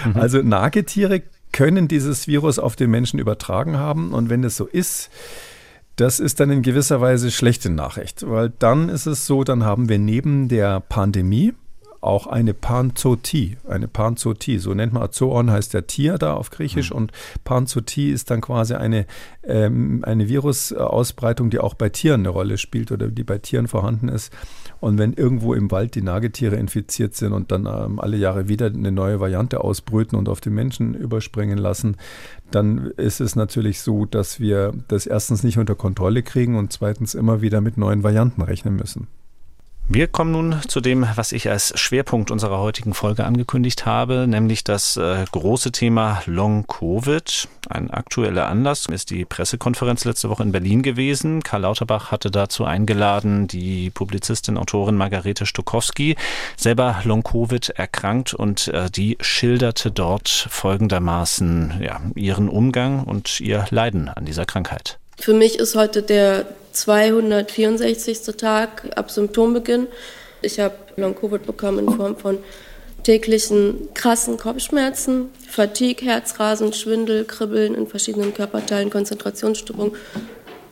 Mhm. Also Nagetiere können dieses Virus auf den Menschen übertragen haben. Und wenn es so ist, das ist dann in gewisser Weise schlechte Nachricht, weil dann ist es so, dann haben wir neben der Pandemie auch eine Panzotie, eine Panzotie, so nennt man Zoon heißt der Tier da auf Griechisch mhm. und Panzotie ist dann quasi eine, ähm, eine Virusausbreitung, die auch bei Tieren eine Rolle spielt oder die bei Tieren vorhanden ist. Und wenn irgendwo im Wald die Nagetiere infiziert sind und dann ähm, alle Jahre wieder eine neue Variante ausbrüten und auf den Menschen überspringen lassen, dann ist es natürlich so, dass wir das erstens nicht unter Kontrolle kriegen und zweitens immer wieder mit neuen Varianten rechnen müssen. Wir kommen nun zu dem, was ich als Schwerpunkt unserer heutigen Folge angekündigt habe, nämlich das äh, große Thema Long Covid. Ein aktueller Anlass ist die Pressekonferenz letzte Woche in Berlin gewesen. Karl Lauterbach hatte dazu eingeladen die Publizistin, Autorin Margarete Stokowski, selber Long Covid erkrankt und äh, die schilderte dort folgendermaßen ja, ihren Umgang und ihr Leiden an dieser Krankheit. Für mich ist heute der 264. Tag ab Symptombeginn. Ich habe Long-Covid bekommen in Form von täglichen krassen Kopfschmerzen, Fatigue, Herzrasen, Schwindel, Kribbeln in verschiedenen Körperteilen, Konzentrationsstörungen,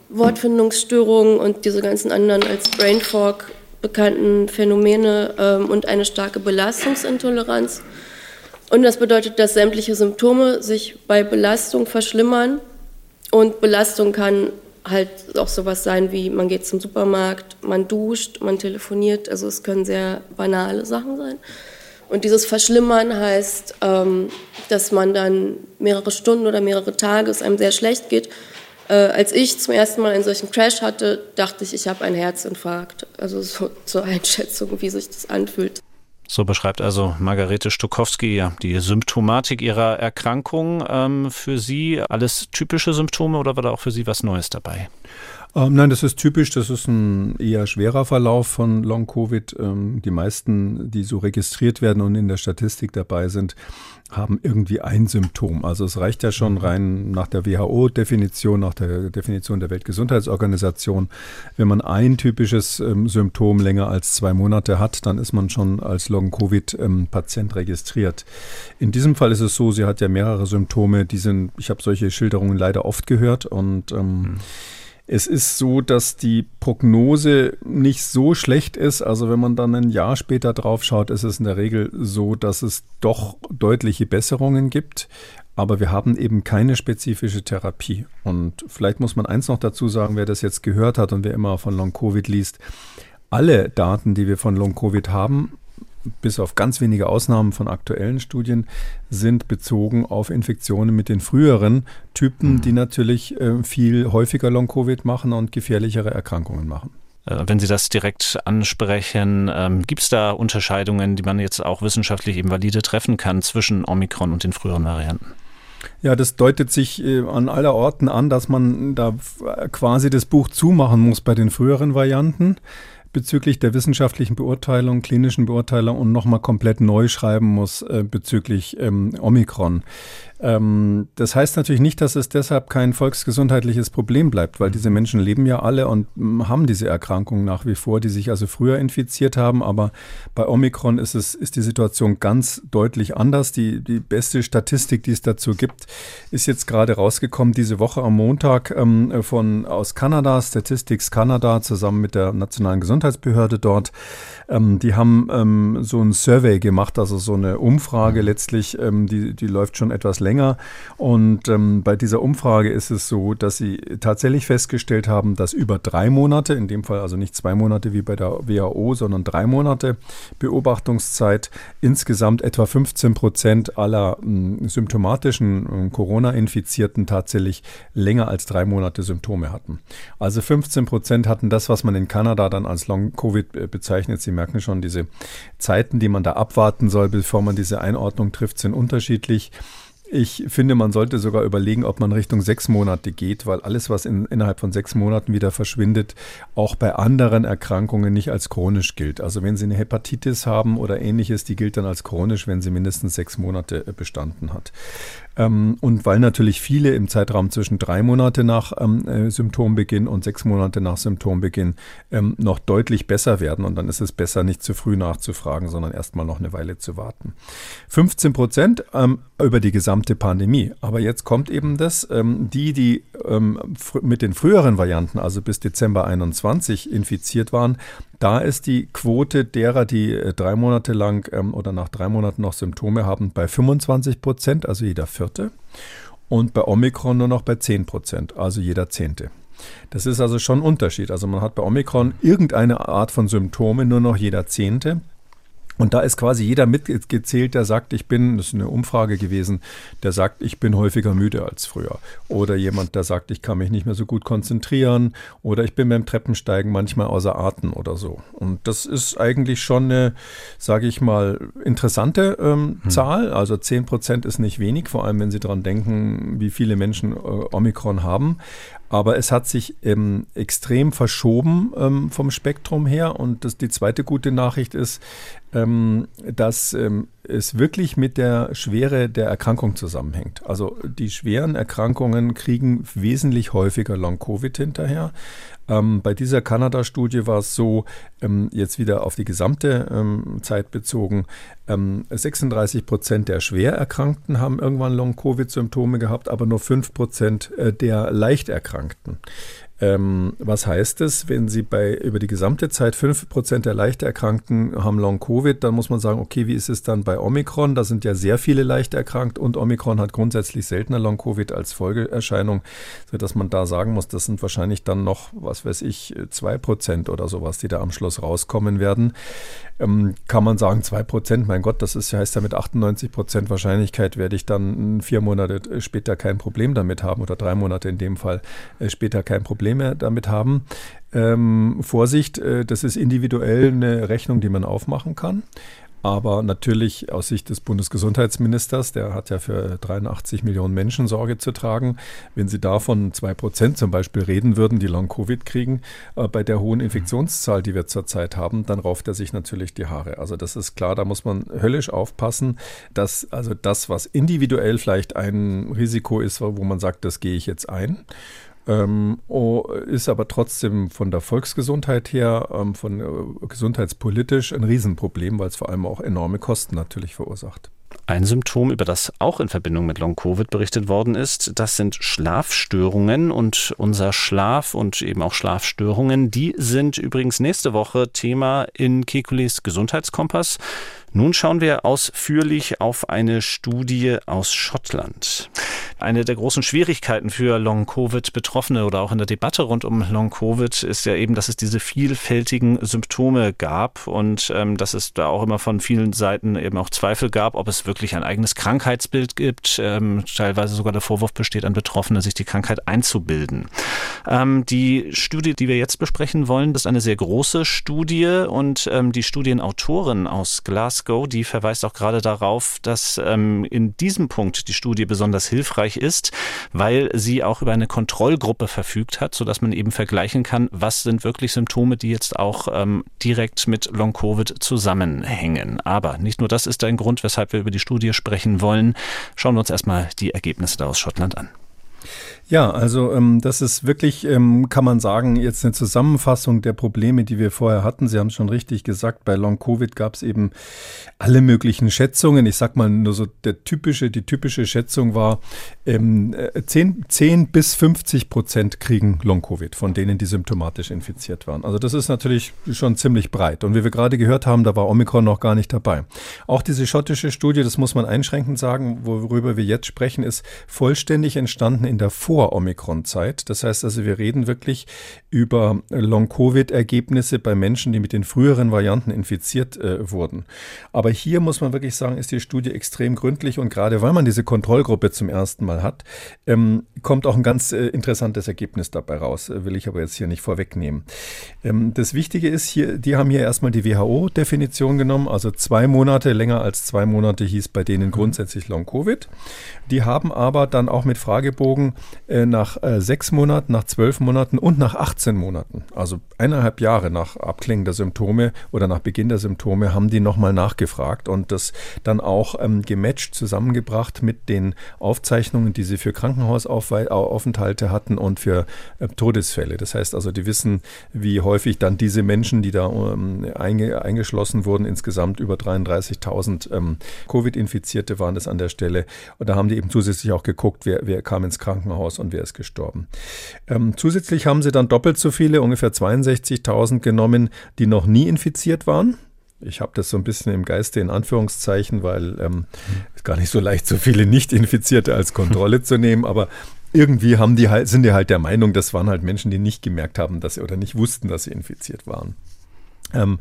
Wortfindungsstörungen und diese ganzen anderen als Brain Fog bekannten Phänomene ähm, und eine starke Belastungsintoleranz. Und das bedeutet, dass sämtliche Symptome sich bei Belastung verschlimmern und Belastung kann halt auch sowas sein wie, man geht zum Supermarkt, man duscht, man telefoniert. Also es können sehr banale Sachen sein. Und dieses Verschlimmern heißt, ähm, dass man dann mehrere Stunden oder mehrere Tage es einem sehr schlecht geht. Äh, als ich zum ersten Mal einen solchen Crash hatte, dachte ich, ich habe einen Herzinfarkt. Also so [LAUGHS] zur Einschätzung, wie sich das anfühlt. So beschreibt also Margarete Stukowski ja die Symptomatik ihrer Erkrankung. Ähm, für Sie alles typische Symptome oder war da auch für Sie was Neues dabei? Ähm, nein, das ist typisch. Das ist ein eher schwerer Verlauf von Long-Covid. Ähm, die meisten, die so registriert werden und in der Statistik dabei sind, haben irgendwie ein Symptom. Also es reicht ja schon mhm. rein nach der WHO-Definition, nach der Definition der Weltgesundheitsorganisation. Wenn man ein typisches ähm, Symptom länger als zwei Monate hat, dann ist man schon als Long-Covid-Patient ähm, registriert. In diesem Fall ist es so, sie hat ja mehrere Symptome, die sind, ich habe solche Schilderungen leider oft gehört und ähm, mhm. Es ist so, dass die Prognose nicht so schlecht ist. Also wenn man dann ein Jahr später drauf schaut, ist es in der Regel so, dass es doch deutliche Besserungen gibt. Aber wir haben eben keine spezifische Therapie. Und vielleicht muss man eins noch dazu sagen, wer das jetzt gehört hat und wer immer von Long-Covid liest. Alle Daten, die wir von Long-Covid haben, bis auf ganz wenige Ausnahmen von aktuellen Studien, sind bezogen auf Infektionen mit den früheren Typen, mhm. die natürlich äh, viel häufiger Long-Covid machen und gefährlichere Erkrankungen machen. Äh, wenn Sie das direkt ansprechen, ähm, gibt es da Unterscheidungen, die man jetzt auch wissenschaftlich eben valide treffen kann zwischen Omikron und den früheren Varianten? Ja, das deutet sich äh, an aller Orten an, dass man da quasi das Buch zumachen muss bei den früheren Varianten bezüglich der wissenschaftlichen Beurteilung, klinischen Beurteilung und nochmal komplett neu schreiben muss äh, bezüglich ähm, Omikron. Ähm, das heißt natürlich nicht, dass es deshalb kein volksgesundheitliches Problem bleibt, weil diese Menschen leben ja alle und hm, haben diese Erkrankung nach wie vor, die sich also früher infiziert haben. Aber bei Omikron ist es, ist die Situation ganz deutlich anders. Die, die beste Statistik, die es dazu gibt, ist jetzt gerade rausgekommen diese Woche am Montag ähm, von aus Kanada, Statistics Canada, zusammen mit der Nationalen Gesundheitsbehörde dort. Ähm, die haben ähm, so ein Survey gemacht, also so eine Umfrage letztlich, ähm, die, die läuft schon etwas länger. Und ähm, bei dieser Umfrage ist es so, dass sie tatsächlich festgestellt haben, dass über drei Monate, in dem Fall also nicht zwei Monate wie bei der WHO, sondern drei Monate Beobachtungszeit, insgesamt etwa 15 Prozent aller äh, symptomatischen äh, Corona-Infizierten tatsächlich länger als drei Monate Symptome hatten. Also 15 Prozent hatten das, was man in Kanada dann als Long-Covid bezeichnet. Sie merken schon, diese Zeiten, die man da abwarten soll, bevor man diese Einordnung trifft, sind unterschiedlich. Ich finde, man sollte sogar überlegen, ob man Richtung sechs Monate geht, weil alles, was in, innerhalb von sechs Monaten wieder verschwindet, auch bei anderen Erkrankungen nicht als chronisch gilt. Also wenn Sie eine Hepatitis haben oder ähnliches, die gilt dann als chronisch, wenn sie mindestens sechs Monate bestanden hat. Ähm, und weil natürlich viele im Zeitraum zwischen drei Monate nach ähm, äh, Symptombeginn und sechs Monate nach Symptombeginn ähm, noch deutlich besser werden. Und dann ist es besser, nicht zu früh nachzufragen, sondern erstmal noch eine Weile zu warten. 15 Prozent über die gesamte Pandemie. Aber jetzt kommt eben das, die, die mit den früheren Varianten, also bis Dezember 21 infiziert waren, da ist die Quote derer, die äh, drei Monate lang ähm, oder nach drei Monaten noch Symptome haben, bei 25 Prozent, also jeder vierte. Und bei Omikron nur noch bei 10 Prozent, also jeder zehnte. Das ist also schon ein Unterschied. Also man hat bei Omikron irgendeine Art von Symptome nur noch jeder zehnte. Und da ist quasi jeder mitgezählt, der sagt, ich bin, das ist eine Umfrage gewesen, der sagt, ich bin häufiger müde als früher. Oder jemand, der sagt, ich kann mich nicht mehr so gut konzentrieren. Oder ich bin beim Treppensteigen manchmal außer Atem oder so. Und das ist eigentlich schon eine, sage ich mal, interessante ähm, hm. Zahl. Also 10 Prozent ist nicht wenig, vor allem wenn Sie daran denken, wie viele Menschen äh, Omikron haben. Aber es hat sich ähm, extrem verschoben ähm, vom Spektrum her. Und das, die zweite gute Nachricht ist, ähm, dass ähm, es wirklich mit der Schwere der Erkrankung zusammenhängt. Also die schweren Erkrankungen kriegen wesentlich häufiger Long-Covid hinterher. Ähm, bei dieser Kanada-Studie war es so, ähm, jetzt wieder auf die gesamte ähm, Zeit bezogen, 36 ähm, Prozent der Schwererkrankten haben irgendwann Long-Covid-Symptome gehabt, aber nur 5 Prozent äh, der Leichterkrankten. Ähm, was heißt es, wenn Sie bei über die gesamte Zeit 5% der Leichterkrankten haben Long-Covid, dann muss man sagen, okay, wie ist es dann bei Omikron? Da sind ja sehr viele leicht erkrankt und Omikron hat grundsätzlich seltener Long-Covid als Folgeerscheinung, sodass man da sagen muss, das sind wahrscheinlich dann noch, was weiß ich, 2% oder sowas, die da am Schluss rauskommen werden. Ähm, kann man sagen, 2%, mein Gott, das ist, heißt ja mit 98% Wahrscheinlichkeit werde ich dann vier Monate später kein Problem damit haben oder drei Monate in dem Fall äh, später kein Problem Probleme damit haben. Ähm, Vorsicht, äh, das ist individuell eine Rechnung, die man aufmachen kann. Aber natürlich aus Sicht des Bundesgesundheitsministers, der hat ja für 83 Millionen Menschen Sorge zu tragen, wenn Sie davon 2 Prozent zum Beispiel reden würden, die Long-Covid kriegen, äh, bei der hohen Infektionszahl, die wir zurzeit haben, dann rauft er sich natürlich die Haare. Also das ist klar, da muss man höllisch aufpassen, dass also das, was individuell vielleicht ein Risiko ist, wo man sagt, das gehe ich jetzt ein, ähm, oh, ist aber trotzdem von der Volksgesundheit her, ähm, von äh, gesundheitspolitisch ein Riesenproblem, weil es vor allem auch enorme Kosten natürlich verursacht. Ein Symptom, über das auch in Verbindung mit Long-Covid berichtet worden ist, das sind Schlafstörungen und unser Schlaf und eben auch Schlafstörungen, die sind übrigens nächste Woche Thema in Kekulis Gesundheitskompass. Nun schauen wir ausführlich auf eine Studie aus Schottland. Eine der großen Schwierigkeiten für Long-Covid-Betroffene oder auch in der Debatte rund um Long-Covid ist ja eben, dass es diese vielfältigen Symptome gab und ähm, dass es da auch immer von vielen Seiten eben auch Zweifel gab, ob es wirklich ein eigenes Krankheitsbild gibt. Ähm, teilweise sogar der Vorwurf besteht an Betroffene, sich die Krankheit einzubilden. Ähm, die Studie, die wir jetzt besprechen wollen, ist eine sehr große Studie und ähm, die Studienautorin aus Glasgow, die verweist auch gerade darauf, dass ähm, in diesem Punkt die Studie besonders hilfreich ist, weil sie auch über eine Kontrollgruppe verfügt hat, sodass man eben vergleichen kann, was sind wirklich Symptome, die jetzt auch ähm, direkt mit Long-Covid zusammenhängen. Aber nicht nur das ist ein Grund, weshalb wir über die Studie sprechen wollen. Schauen wir uns erstmal die Ergebnisse da aus Schottland an. Ja, also ähm, das ist wirklich, ähm, kann man sagen, jetzt eine Zusammenfassung der Probleme, die wir vorher hatten. Sie haben es schon richtig gesagt, bei Long-Covid gab es eben alle möglichen Schätzungen. Ich sag mal nur so, der typische, die typische Schätzung war, ähm, 10, 10 bis 50 Prozent kriegen Long-Covid, von denen die symptomatisch infiziert waren. Also das ist natürlich schon ziemlich breit. Und wie wir gerade gehört haben, da war Omikron noch gar nicht dabei. Auch diese schottische Studie, das muss man einschränkend sagen, worüber wir jetzt sprechen, ist vollständig entstanden in der Vor Vor-Omikron-Zeit. Das heißt also, wir reden wirklich über Long-Covid-Ergebnisse bei Menschen, die mit den früheren Varianten infiziert äh, wurden. Aber hier muss man wirklich sagen, ist die Studie extrem gründlich und gerade weil man diese Kontrollgruppe zum ersten Mal hat, ähm, kommt auch ein ganz äh, interessantes Ergebnis dabei raus, äh, will ich aber jetzt hier nicht vorwegnehmen. Ähm, das Wichtige ist hier, die haben hier erstmal die WHO-Definition genommen, also zwei Monate, länger als zwei Monate hieß bei denen grundsätzlich Long-Covid. Die haben aber dann auch mit Fragebogen äh, nach äh, sechs Monaten, nach zwölf Monaten und nach 18 Monaten, also eineinhalb Jahre nach Abklingen der Symptome oder nach Beginn der Symptome, haben die nochmal nachgefragt und das dann auch ähm, gematcht, zusammengebracht mit den Aufzeichnungen, die sie für Krankenhausaufenthalte hatten und für äh, Todesfälle. Das heißt also, die wissen, wie häufig dann diese Menschen, die da ähm, einge eingeschlossen wurden, insgesamt über 33.000 ähm, Covid-Infizierte waren das an der Stelle. Und da haben die eben zusätzlich auch geguckt, wer, wer kam ins Krankenhaus und wer ist gestorben. Ähm, zusätzlich haben sie dann doppelt so viele, ungefähr 62.000 genommen, die noch nie infiziert waren. Ich habe das so ein bisschen im Geiste in Anführungszeichen, weil ähm, es gar nicht so leicht, so viele Nicht-Infizierte als Kontrolle zu nehmen, aber irgendwie haben die halt, sind die halt der Meinung, das waren halt Menschen, die nicht gemerkt haben, dass sie oder nicht wussten, dass sie infiziert waren. Ähm,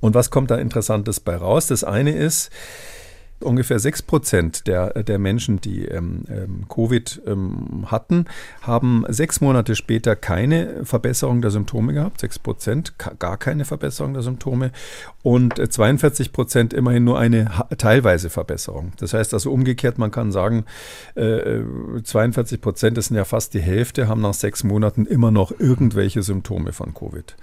und was kommt da Interessantes bei raus? Das eine ist, Ungefähr 6 Prozent der, der Menschen, die ähm, ähm, Covid ähm, hatten, haben sechs Monate später keine Verbesserung der Symptome gehabt. 6 Prozent gar keine Verbesserung der Symptome und 42 äh, Prozent immerhin nur eine teilweise Verbesserung. Das heißt also umgekehrt, man kann sagen, äh, 42 Prozent, das sind ja fast die Hälfte, haben nach sechs Monaten immer noch irgendwelche Symptome von Covid.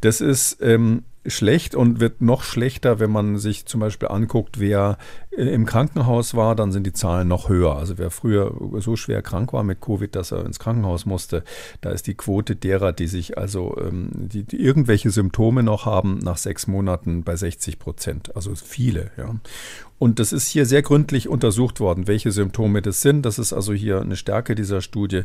Das ist ähm, schlecht und wird noch schlechter, wenn man sich zum Beispiel anguckt, wer äh, im Krankenhaus war, dann sind die Zahlen noch höher. Also wer früher so schwer krank war mit Covid, dass er ins Krankenhaus musste, da ist die Quote derer, die sich also ähm, die, die irgendwelche Symptome noch haben, nach sechs Monaten bei 60 Prozent. Also viele, ja. Und das ist hier sehr gründlich untersucht worden, welche Symptome das sind. Das ist also hier eine Stärke dieser Studie.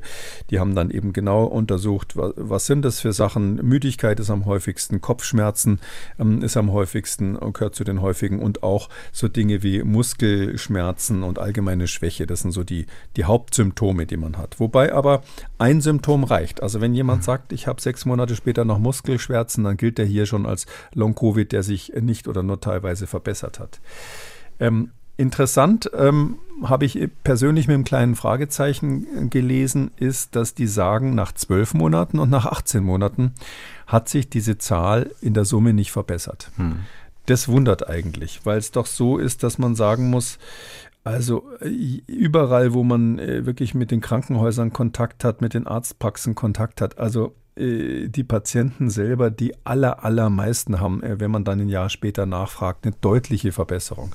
Die haben dann eben genau untersucht, was sind das für Sachen. Müdigkeit ist am häufigsten, Kopfschmerzen ähm, ist am häufigsten, gehört zu den häufigen und auch so Dinge wie Muskelschmerzen und allgemeine Schwäche. Das sind so die, die Hauptsymptome, die man hat. Wobei aber ein Symptom reicht. Also wenn jemand sagt, ich habe sechs Monate später noch Muskelschmerzen, dann gilt der hier schon als Long-Covid, der sich nicht oder nur teilweise verbessert hat. Ähm, interessant ähm, habe ich persönlich mit einem kleinen Fragezeichen gelesen, ist, dass die sagen, nach zwölf Monaten und nach 18 Monaten hat sich diese Zahl in der Summe nicht verbessert. Hm. Das wundert eigentlich, weil es doch so ist, dass man sagen muss, also äh, überall, wo man äh, wirklich mit den Krankenhäusern Kontakt hat, mit den Arztpraxen Kontakt hat, also äh, die Patienten selber, die aller, allermeisten haben, äh, wenn man dann ein Jahr später nachfragt, eine deutliche Verbesserung.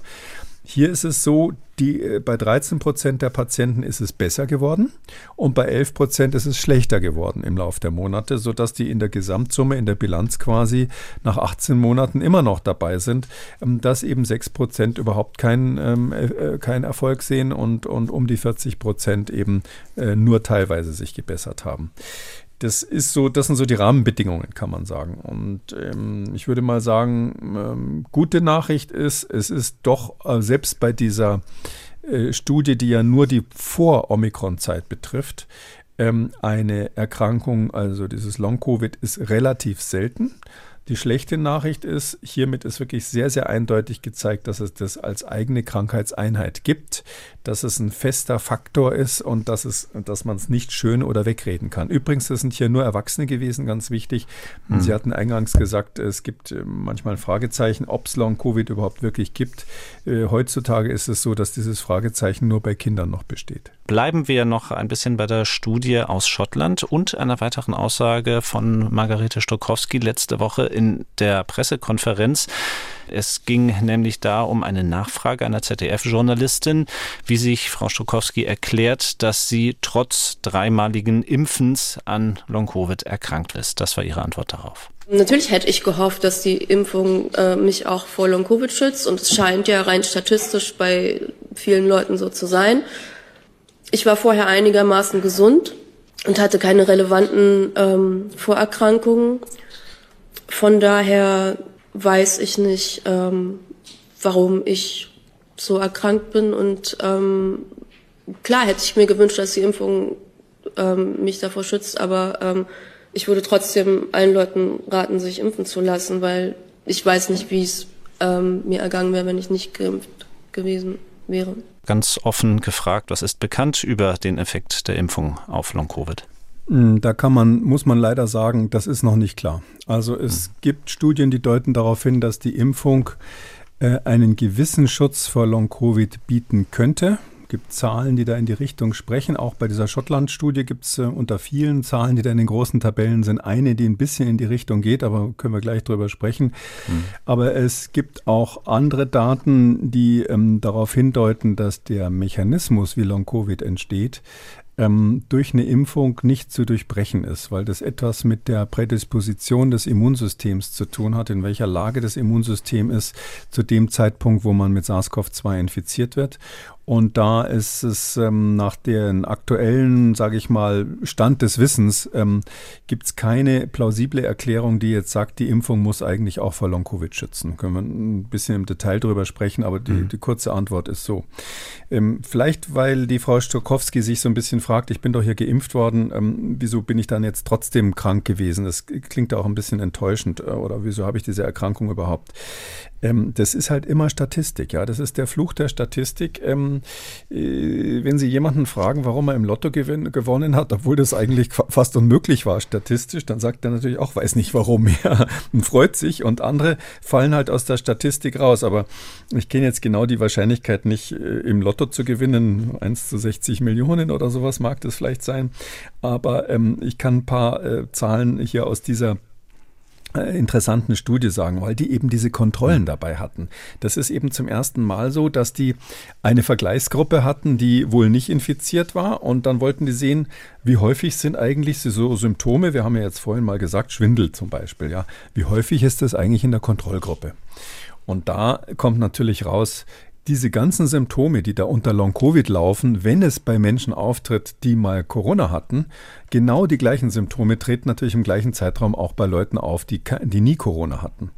Hier ist es so, die, äh, bei 13 Prozent der Patienten ist es besser geworden und bei 11 Prozent ist es schlechter geworden im Laufe der Monate, sodass die in der Gesamtsumme, in der Bilanz quasi nach 18 Monaten immer noch dabei sind, ähm, dass eben 6 Prozent überhaupt keinen ähm, äh, kein Erfolg sehen und, und um die 40 Prozent eben äh, nur teilweise sich gebessert haben das ist so, das sind so die Rahmenbedingungen, kann man sagen. Und ähm, ich würde mal sagen, ähm, gute Nachricht ist, es ist doch äh, selbst bei dieser äh, Studie, die ja nur die Vor-Omikron-Zeit betrifft, ähm, eine Erkrankung, also dieses Long-Covid, ist relativ selten. Die schlechte Nachricht ist, hiermit ist wirklich sehr, sehr eindeutig gezeigt, dass es das als eigene Krankheitseinheit gibt, dass es ein fester Faktor ist und dass, es, dass man es nicht schön oder wegreden kann. Übrigens, das sind hier nur Erwachsene gewesen, ganz wichtig. Mhm. Sie hatten eingangs gesagt, es gibt äh, manchmal Fragezeichen, ob es Long-Covid überhaupt wirklich gibt. Äh, heutzutage ist es so, dass dieses Fragezeichen nur bei Kindern noch besteht. Bleiben wir noch ein bisschen bei der Studie aus Schottland und einer weiteren Aussage von Margarete Stokowski letzte Woche in der Pressekonferenz. Es ging nämlich da um eine Nachfrage einer ZDF-Journalistin, wie sich Frau Stokowski erklärt, dass sie trotz dreimaligen Impfens an Long-Covid erkrankt ist. Das war ihre Antwort darauf. Natürlich hätte ich gehofft, dass die Impfung äh, mich auch vor Long-Covid schützt und es scheint ja rein statistisch bei vielen Leuten so zu sein. Ich war vorher einigermaßen gesund und hatte keine relevanten ähm, Vorerkrankungen. Von daher weiß ich nicht, ähm, warum ich so erkrankt bin. Und ähm, klar hätte ich mir gewünscht, dass die Impfung ähm, mich davor schützt, aber ähm, ich würde trotzdem allen Leuten raten, sich impfen zu lassen, weil ich weiß nicht, wie es ähm, mir ergangen wäre, wenn ich nicht geimpft gewesen wäre. Ganz offen gefragt, was ist bekannt über den Effekt der Impfung auf Long-Covid? Hm, da kann man, muss man leider sagen, das ist noch nicht klar. Also es mhm. gibt Studien, die deuten darauf hin, dass die Impfung äh, einen gewissen Schutz vor Long-Covid bieten könnte. Es gibt Zahlen, die da in die Richtung sprechen. Auch bei dieser Schottland-Studie gibt es äh, unter vielen Zahlen, die da in den großen Tabellen sind, eine, die ein bisschen in die Richtung geht, aber können wir gleich drüber sprechen. Mhm. Aber es gibt auch andere Daten, die ähm, darauf hindeuten, dass der Mechanismus, wie Long-Covid entsteht, ähm, durch eine Impfung nicht zu durchbrechen ist, weil das etwas mit der Prädisposition des Immunsystems zu tun hat, in welcher Lage das Immunsystem ist zu dem Zeitpunkt, wo man mit SARS-CoV-2 infiziert wird. Und da ist es ähm, nach dem aktuellen, sage ich mal, Stand des Wissens, ähm, gibt es keine plausible Erklärung, die jetzt sagt, die Impfung muss eigentlich auch vor Long-Covid schützen. Können wir ein bisschen im Detail drüber sprechen, aber die, mhm. die kurze Antwort ist so. Ähm, vielleicht, weil die Frau Stokowski sich so ein bisschen fragt, ich bin doch hier geimpft worden, ähm, wieso bin ich dann jetzt trotzdem krank gewesen? Das klingt auch ein bisschen enttäuschend. Äh, oder wieso habe ich diese Erkrankung überhaupt? Ähm, das ist halt immer Statistik, ja. Das ist der Fluch der Statistik. Ähm, äh, wenn Sie jemanden fragen, warum er im Lotto gewin gewonnen hat, obwohl das eigentlich fast unmöglich war statistisch, dann sagt er natürlich auch, weiß nicht warum, [LAUGHS] ja, und freut sich. Und andere fallen halt aus der Statistik raus. Aber ich kenne jetzt genau die Wahrscheinlichkeit nicht, äh, im Lotto zu gewinnen. 1 zu 60 Millionen oder sowas mag das vielleicht sein. Aber ähm, ich kann ein paar äh, Zahlen hier aus dieser interessanten Studie sagen, weil die eben diese Kontrollen mhm. dabei hatten. Das ist eben zum ersten Mal so, dass die eine Vergleichsgruppe hatten, die wohl nicht infiziert war und dann wollten die sehen, wie häufig sind eigentlich so Symptome, wir haben ja jetzt vorhin mal gesagt, Schwindel zum Beispiel, ja, wie häufig ist das eigentlich in der Kontrollgruppe? Und da kommt natürlich raus, diese ganzen Symptome, die da unter Long-Covid laufen, wenn es bei Menschen auftritt, die mal Corona hatten, genau die gleichen Symptome treten natürlich im gleichen Zeitraum auch bei Leuten auf, die, die nie Corona hatten.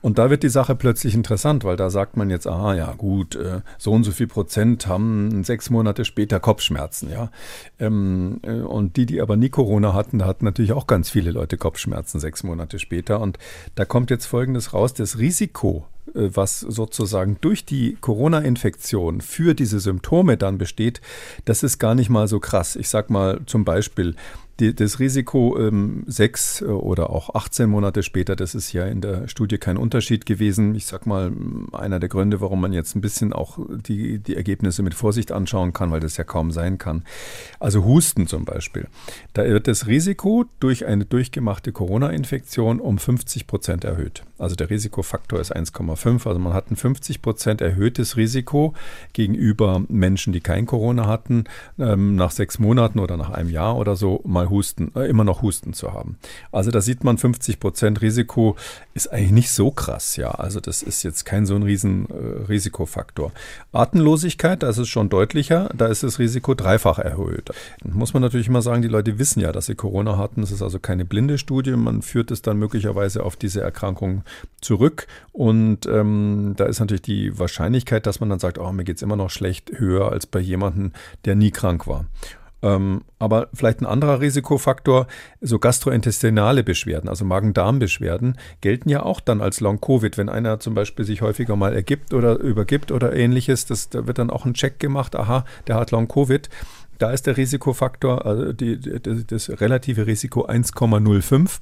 Und da wird die Sache plötzlich interessant, weil da sagt man jetzt, aha, ja gut, äh, so und so viel Prozent haben sechs Monate später Kopfschmerzen, ja. Ähm, äh, und die, die aber nie Corona hatten, da hatten natürlich auch ganz viele Leute Kopfschmerzen sechs Monate später. Und da kommt jetzt Folgendes raus, das Risiko, was sozusagen durch die Corona-Infektion für diese Symptome dann besteht, das ist gar nicht mal so krass. Ich sag mal zum Beispiel, die, das Risiko ähm, sechs äh, oder auch 18 Monate später, das ist ja in der Studie kein Unterschied gewesen. Ich sag mal, einer der Gründe, warum man jetzt ein bisschen auch die, die Ergebnisse mit Vorsicht anschauen kann, weil das ja kaum sein kann. Also Husten zum Beispiel. Da wird das Risiko durch eine durchgemachte Corona-Infektion um 50 Prozent erhöht. Also der Risikofaktor ist 1,5. Also man hat ein 50 Prozent erhöhtes Risiko gegenüber Menschen, die kein Corona hatten, ähm, nach sechs Monaten oder nach einem Jahr oder so mal Husten, äh, immer noch Husten zu haben. Also da sieht man 50 Prozent Risiko ist eigentlich nicht so krass, ja. Also das ist jetzt kein so ein riesen äh, Risikofaktor. Atemlosigkeit, da ist es schon deutlicher, da ist das Risiko dreifach erhöht. Dann muss man natürlich immer sagen, die Leute wissen ja, dass sie Corona hatten. Es ist also keine blinde Studie. Man führt es dann möglicherweise auf diese Erkrankung zurück. Und ähm, da ist natürlich die Wahrscheinlichkeit, dass man dann sagt, oh, mir geht es immer noch schlecht, höher als bei jemandem, der nie krank war. Ähm, aber vielleicht ein anderer Risikofaktor, so gastrointestinale Beschwerden, also Magen-Darm-Beschwerden, gelten ja auch dann als Long-Covid. Wenn einer zum Beispiel sich häufiger mal ergibt oder übergibt oder ähnliches, das, da wird dann auch ein Check gemacht, aha, der hat Long-Covid. Da ist der Risikofaktor, also die, die, das relative Risiko 1,05.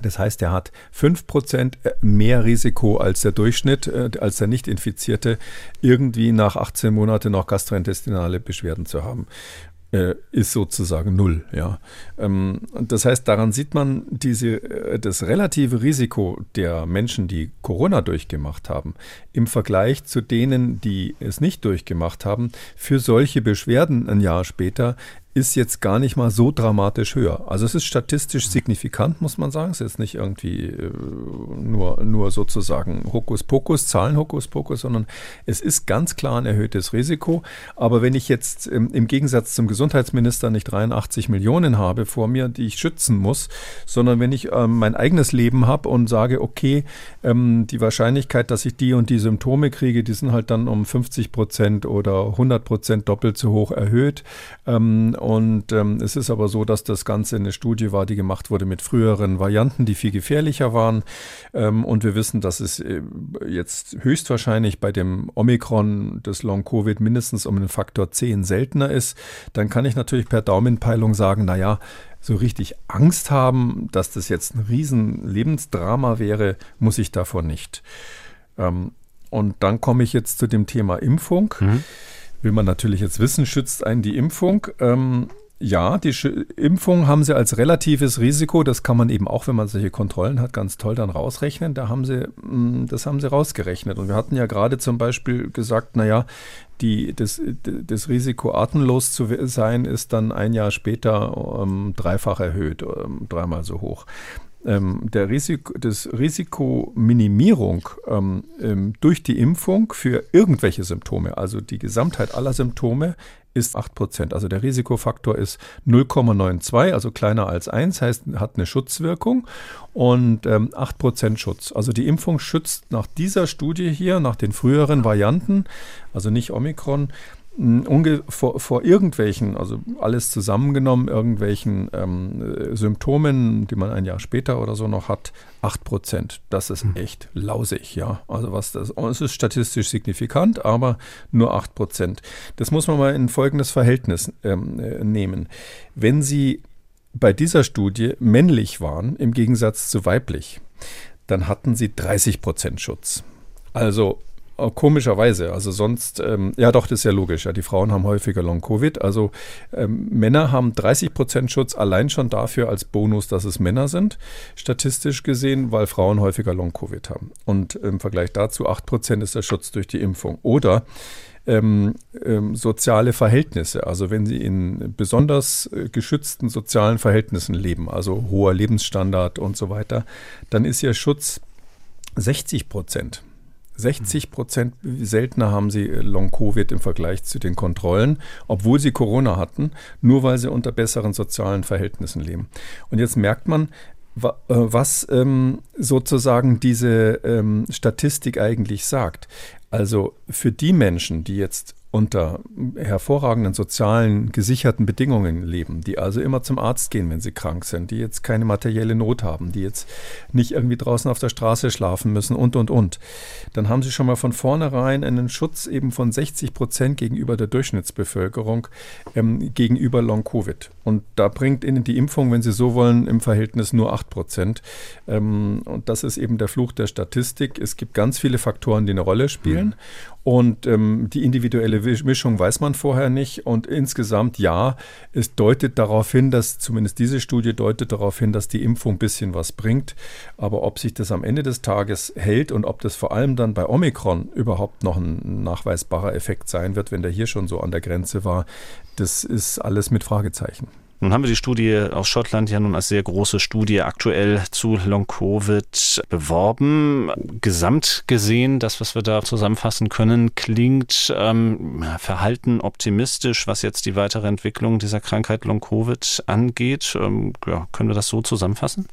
Das heißt, er hat 5% mehr Risiko als der Durchschnitt, äh, als der Nicht-Infizierte, irgendwie nach 18 Monaten noch gastrointestinale Beschwerden zu haben ist sozusagen null. Ja. Ähm, das heißt, daran sieht man diese, äh, das relative Risiko der Menschen, die Corona durchgemacht haben, im Vergleich zu denen, die es nicht durchgemacht haben, für solche Beschwerden ein Jahr später ist jetzt gar nicht mal so dramatisch höher. Also es ist statistisch signifikant, muss man sagen. Es ist nicht irgendwie äh, nur, nur sozusagen Hokuspokus, Zahlen Hokuspokus, sondern es ist ganz klar ein erhöhtes Risiko. Aber wenn ich jetzt ähm, im Gegensatz zum Gesundheitsminister nicht 83 Millionen habe vor mir, die ich schützen muss, sondern wenn ich ähm, mein eigenes Leben habe und sage, okay, ähm, die Wahrscheinlichkeit, dass ich die und die Symptome kriege, die sind halt dann um 50 Prozent oder 100 Prozent doppelt so hoch erhöht. Und ähm, es ist aber so, dass das Ganze eine Studie war, die gemacht wurde mit früheren Varianten, die viel gefährlicher waren. Ähm, und wir wissen, dass es äh, jetzt höchstwahrscheinlich bei dem Omikron des Long-Covid mindestens um einen Faktor 10 seltener ist. Dann kann ich natürlich per Daumenpeilung sagen, naja, so richtig Angst haben, dass das jetzt ein riesen Lebensdrama wäre, muss ich davor nicht. Ähm, und dann komme ich jetzt zu dem Thema Impfung. Mhm will man natürlich jetzt wissen, schützt einen die Impfung? Ähm, ja, die Sch Impfung haben sie als relatives Risiko, das kann man eben auch, wenn man solche Kontrollen hat, ganz toll dann rausrechnen. Da haben sie, mm, das haben sie rausgerechnet. Und wir hatten ja gerade zum Beispiel gesagt, naja, die, das, das Risiko, atemlos zu sein, ist dann ein Jahr später ähm, dreifach erhöht, ähm, dreimal so hoch ähm, der Risiko, das Risikominimierung ähm, ähm, durch die Impfung für irgendwelche Symptome, also die Gesamtheit aller Symptome, ist 8%. Also der Risikofaktor ist 0,92, also kleiner als 1, heißt, hat eine Schutzwirkung und ähm, 8% Schutz. Also die Impfung schützt nach dieser Studie hier, nach den früheren Varianten, also nicht Omikron, vor, vor, irgendwelchen, also alles zusammengenommen, irgendwelchen ähm, Symptomen, die man ein Jahr später oder so noch hat, 8 Prozent. Das ist hm. echt lausig, ja. Also was das, es ist statistisch signifikant, aber nur 8 Prozent. Das muss man mal in folgendes Verhältnis ähm, äh, nehmen. Wenn Sie bei dieser Studie männlich waren, im Gegensatz zu weiblich, dann hatten Sie 30 Prozent Schutz. Also Oh, komischerweise, also sonst, ähm, ja doch, das ist ja logisch. Ja, die Frauen haben häufiger Long-Covid. Also ähm, Männer haben 30 Prozent Schutz allein schon dafür als Bonus, dass es Männer sind, statistisch gesehen, weil Frauen häufiger Long-Covid haben. Und im Vergleich dazu 8 Prozent ist der Schutz durch die Impfung. Oder ähm, ähm, soziale Verhältnisse. Also wenn Sie in besonders äh, geschützten sozialen Verhältnissen leben, also hoher Lebensstandard und so weiter, dann ist Ihr Schutz 60 Prozent. 60 Prozent seltener haben sie äh, Long-Covid im Vergleich zu den Kontrollen, obwohl sie Corona hatten, nur weil sie unter besseren sozialen Verhältnissen leben. Und jetzt merkt man, äh, was ähm, sozusagen diese ähm, Statistik eigentlich sagt. Also für die Menschen, die jetzt unter hervorragenden sozialen, gesicherten Bedingungen leben, die also immer zum Arzt gehen, wenn sie krank sind, die jetzt keine materielle Not haben, die jetzt nicht irgendwie draußen auf der Straße schlafen müssen und, und, und, dann haben sie schon mal von vornherein einen Schutz eben von 60 Prozent gegenüber der Durchschnittsbevölkerung ähm, gegenüber Long-Covid. Und da bringt ihnen die Impfung, wenn sie so wollen, im Verhältnis nur 8 Prozent. Ähm, und das ist eben der Fluch der Statistik. Es gibt ganz viele Faktoren, die eine Rolle spielen. Mhm. Und ähm, die individuelle Mischung weiß man vorher nicht. Und insgesamt ja, es deutet darauf hin, dass zumindest diese Studie deutet darauf hin, dass die Impfung ein bisschen was bringt. Aber ob sich das am Ende des Tages hält und ob das vor allem dann bei Omikron überhaupt noch ein nachweisbarer Effekt sein wird, wenn der hier schon so an der Grenze war, das ist alles mit Fragezeichen. Nun haben wir die Studie aus Schottland ja nun als sehr große Studie aktuell zu Long-Covid beworben. Gesamt gesehen, das, was wir da zusammenfassen können, klingt ähm, verhalten optimistisch, was jetzt die weitere Entwicklung dieser Krankheit Long-Covid angeht. Ähm, ja, können wir das so zusammenfassen?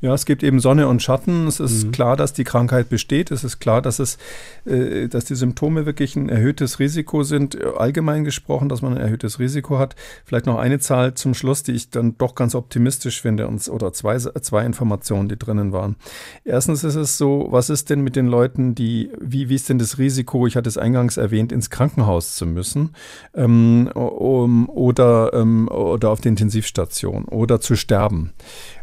Ja, es gibt eben Sonne und Schatten. Es ist mhm. klar, dass die Krankheit besteht. Es ist klar, dass es, äh, dass die Symptome wirklich ein erhöhtes Risiko sind. Allgemein gesprochen, dass man ein erhöhtes Risiko hat. Vielleicht noch eine Zahl zum Schluss, die ich dann doch ganz optimistisch finde, oder zwei, zwei Informationen, die drinnen waren. Erstens ist es so, was ist denn mit den Leuten, die, wie, wie ist denn das Risiko, ich hatte es eingangs erwähnt, ins Krankenhaus zu müssen ähm, um, oder, ähm, oder auf die Intensivstation oder zu sterben?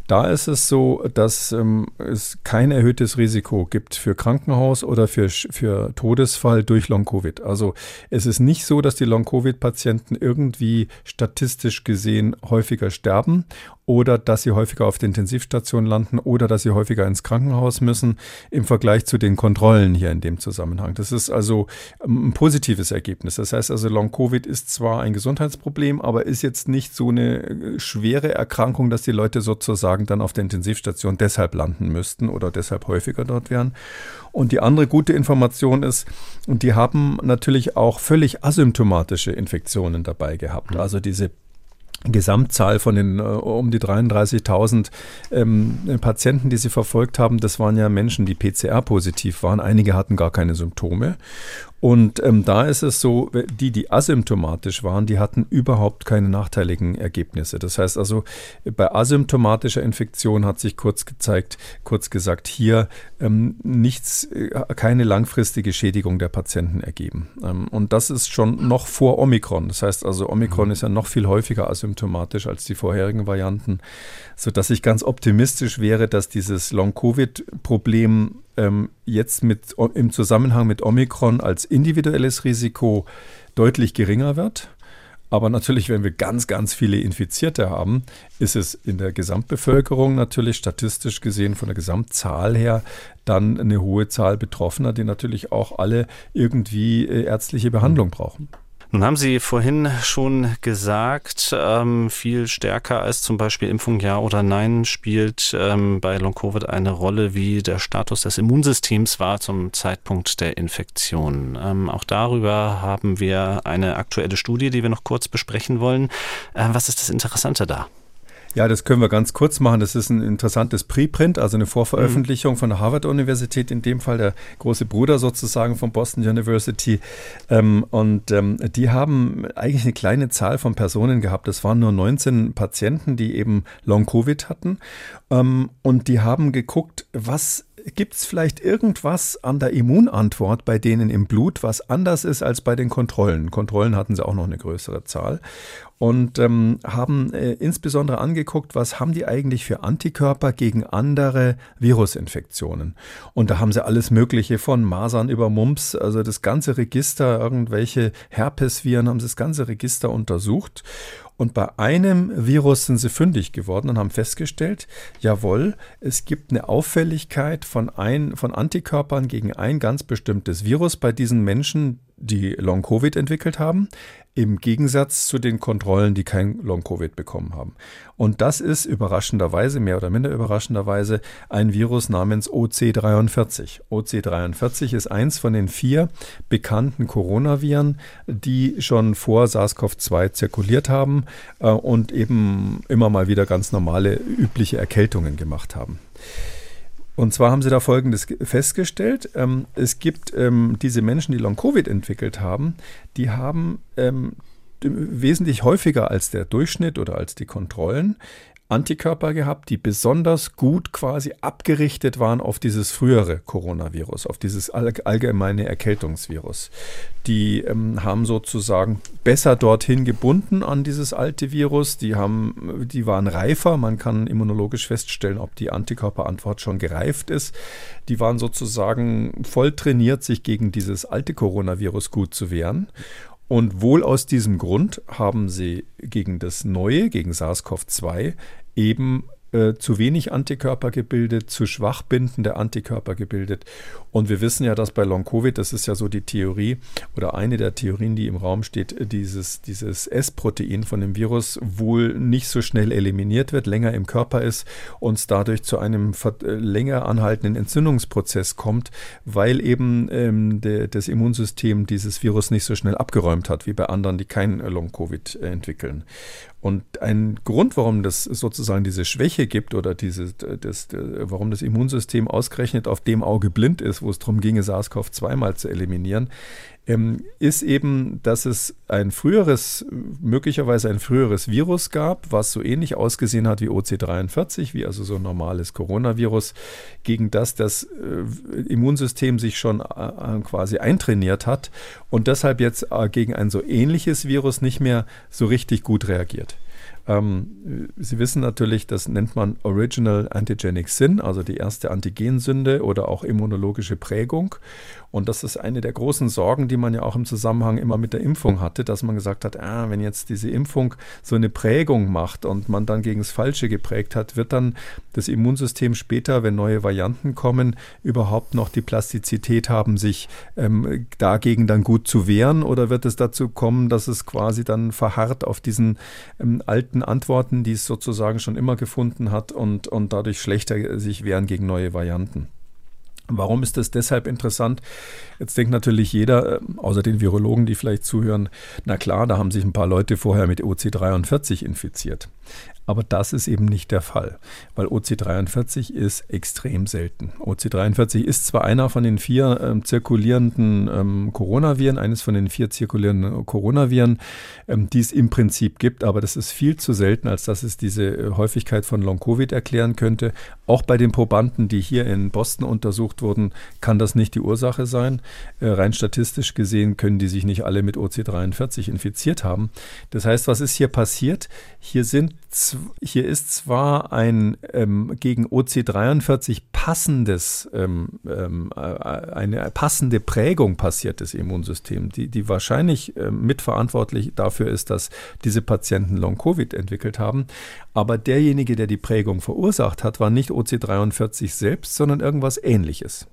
Da ist es so, dass ähm, es kein erhöhtes Risiko gibt für Krankenhaus oder für, für Todesfall durch Long-Covid. Also es ist nicht so, dass die Long-Covid-Patienten irgendwie statistisch gesehen häufiger sterben oder dass sie häufiger auf der Intensivstation landen oder dass sie häufiger ins Krankenhaus müssen im Vergleich zu den Kontrollen hier in dem Zusammenhang. Das ist also ähm, ein positives Ergebnis. Das heißt also, Long-Covid ist zwar ein Gesundheitsproblem, aber ist jetzt nicht so eine äh, schwere Erkrankung, dass die Leute sozusagen dann auf der Intensivstation deshalb landen müssten oder deshalb häufiger dort wären. Und die andere gute Information ist, und die haben natürlich auch völlig asymptomatische Infektionen dabei gehabt. Mhm. Also diese Gesamtzahl von den äh, um die 33.000 ähm, Patienten, die sie verfolgt haben, das waren ja Menschen, die PCR-positiv waren. Einige hatten gar keine Symptome. Und ähm, da ist es so, die, die asymptomatisch waren, die hatten überhaupt keine nachteiligen Ergebnisse. Das heißt also, bei asymptomatischer Infektion hat sich kurz gezeigt, kurz gesagt, hier ähm, nichts, äh, keine langfristige Schädigung der Patienten ergeben. Ähm, und das ist schon noch vor Omikron. Das heißt also, Omikron mhm. ist ja noch viel häufiger asymptomatisch als die vorherigen Varianten, sodass ich ganz optimistisch wäre, dass dieses Long-Covid-Problem ähm, jetzt mit, im Zusammenhang mit Omikron als individuelles Risiko deutlich geringer wird. Aber natürlich, wenn wir ganz, ganz viele Infizierte haben, ist es in der Gesamtbevölkerung natürlich statistisch gesehen von der Gesamtzahl her dann eine hohe Zahl Betroffener, die natürlich auch alle irgendwie äh, ärztliche Behandlung brauchen. Nun haben Sie vorhin schon gesagt, ähm, viel stärker als zum Beispiel Impfung ja oder nein spielt ähm, bei Long-Covid eine Rolle, wie der Status des Immunsystems war zum Zeitpunkt der Infektion. Ähm, auch darüber haben wir eine aktuelle Studie, die wir noch kurz besprechen wollen. Äh, was ist das Interessante da? Ja, das können wir ganz kurz machen. Das ist ein interessantes Preprint, also eine Vorveröffentlichung mhm. von der Harvard-Universität, in dem Fall der große Bruder sozusagen von Boston University. Ähm, und ähm, die haben eigentlich eine kleine Zahl von Personen gehabt. Das waren nur 19 Patienten, die eben Long-Covid hatten. Ähm, und die haben geguckt, was gibt es vielleicht irgendwas an der Immunantwort bei denen im Blut, was anders ist als bei den Kontrollen? Kontrollen hatten sie auch noch eine größere Zahl und ähm, haben äh, insbesondere angeguckt, was haben die eigentlich für Antikörper gegen andere Virusinfektionen. Und da haben sie alles Mögliche von Masern über Mumps, also das ganze Register, irgendwelche Herpesviren, haben sie das ganze Register untersucht. Und bei einem Virus sind sie fündig geworden und haben festgestellt, jawohl, es gibt eine Auffälligkeit von, ein, von Antikörpern gegen ein ganz bestimmtes Virus bei diesen Menschen, die Long-Covid entwickelt haben, im Gegensatz zu den Kontrollen, die kein Long-Covid bekommen haben. Und das ist überraschenderweise, mehr oder minder überraschenderweise, ein Virus namens OC43. OC43 ist eins von den vier bekannten Coronaviren, die schon vor SARS-CoV-2 zirkuliert haben äh, und eben immer mal wieder ganz normale, übliche Erkältungen gemacht haben. Und zwar haben sie da Folgendes festgestellt. Ähm, es gibt ähm, diese Menschen, die Long-Covid entwickelt haben, die haben ähm, wesentlich häufiger als der Durchschnitt oder als die Kontrollen Antikörper gehabt, die besonders gut quasi abgerichtet waren auf dieses frühere Coronavirus, auf dieses allgemeine Erkältungsvirus. Die ähm, haben sozusagen besser dorthin gebunden an dieses alte Virus. Die haben, die waren reifer. Man kann immunologisch feststellen, ob die Antikörperantwort schon gereift ist. Die waren sozusagen voll trainiert, sich gegen dieses alte Coronavirus gut zu wehren. Und wohl aus diesem Grund haben sie gegen das neue, gegen SARS-CoV-2 eben äh, zu wenig Antikörper gebildet, zu schwach bindende Antikörper gebildet. Und wir wissen ja, dass bei Long-Covid, das ist ja so die Theorie oder eine der Theorien, die im Raum steht, dieses, dieses S-Protein von dem Virus wohl nicht so schnell eliminiert wird, länger im Körper ist und es dadurch zu einem äh, länger anhaltenden Entzündungsprozess kommt, weil eben ähm, de, das Immunsystem dieses Virus nicht so schnell abgeräumt hat, wie bei anderen, die kein Long-Covid entwickeln. Und ein Grund, warum das sozusagen diese Schwäche gibt oder diese, das, warum das Immunsystem ausgerechnet auf dem Auge blind ist, wo es darum ginge, SARS-CoV-2 mal zu eliminieren, ähm, ist eben, dass es ein früheres, möglicherweise ein früheres Virus gab, was so ähnlich ausgesehen hat wie OC43, wie also so ein normales Coronavirus, gegen das das äh, Immunsystem sich schon äh, quasi eintrainiert hat und deshalb jetzt äh, gegen ein so ähnliches Virus nicht mehr so richtig gut reagiert. Ähm, Sie wissen natürlich, das nennt man Original Antigenic Sin, also die erste Antigensünde oder auch immunologische Prägung. Und das ist eine der großen Sorgen, die man ja auch im Zusammenhang immer mit der Impfung hatte, dass man gesagt hat, ah, wenn jetzt diese Impfung so eine Prägung macht und man dann gegen das Falsche geprägt hat, wird dann das Immunsystem später, wenn neue Varianten kommen, überhaupt noch die Plastizität haben, sich ähm, dagegen dann gut zu wehren? Oder wird es dazu kommen, dass es quasi dann verharrt auf diesen ähm, alten Antworten, die es sozusagen schon immer gefunden hat und, und dadurch schlechter sich wehren gegen neue Varianten? Warum ist das deshalb interessant? Jetzt denkt natürlich jeder, äh, außer den Virologen, die vielleicht zuhören, na klar, da haben sich ein paar Leute vorher mit OC43 infiziert. Aber das ist eben nicht der Fall, weil OC43 ist extrem selten. OC43 ist zwar einer von den vier ähm, zirkulierenden ähm, Coronaviren, eines von den vier zirkulierenden Coronaviren, ähm, die es im Prinzip gibt, aber das ist viel zu selten, als dass es diese äh, Häufigkeit von Long-Covid erklären könnte. Auch bei den Probanden, die hier in Boston untersucht wurden, kann das nicht die Ursache sein. Äh, rein statistisch gesehen können die sich nicht alle mit OC43 infiziert haben. Das heißt, was ist hier passiert? Hier sind hier ist zwar ein ähm, gegen OC43 passendes, ähm, ähm, äh, eine passende Prägung passiert des Immunsystems, die, die wahrscheinlich äh, mitverantwortlich dafür ist, dass diese Patienten Long-Covid entwickelt haben. Aber derjenige, der die Prägung verursacht hat, war nicht OC43 selbst, sondern irgendwas ähnliches.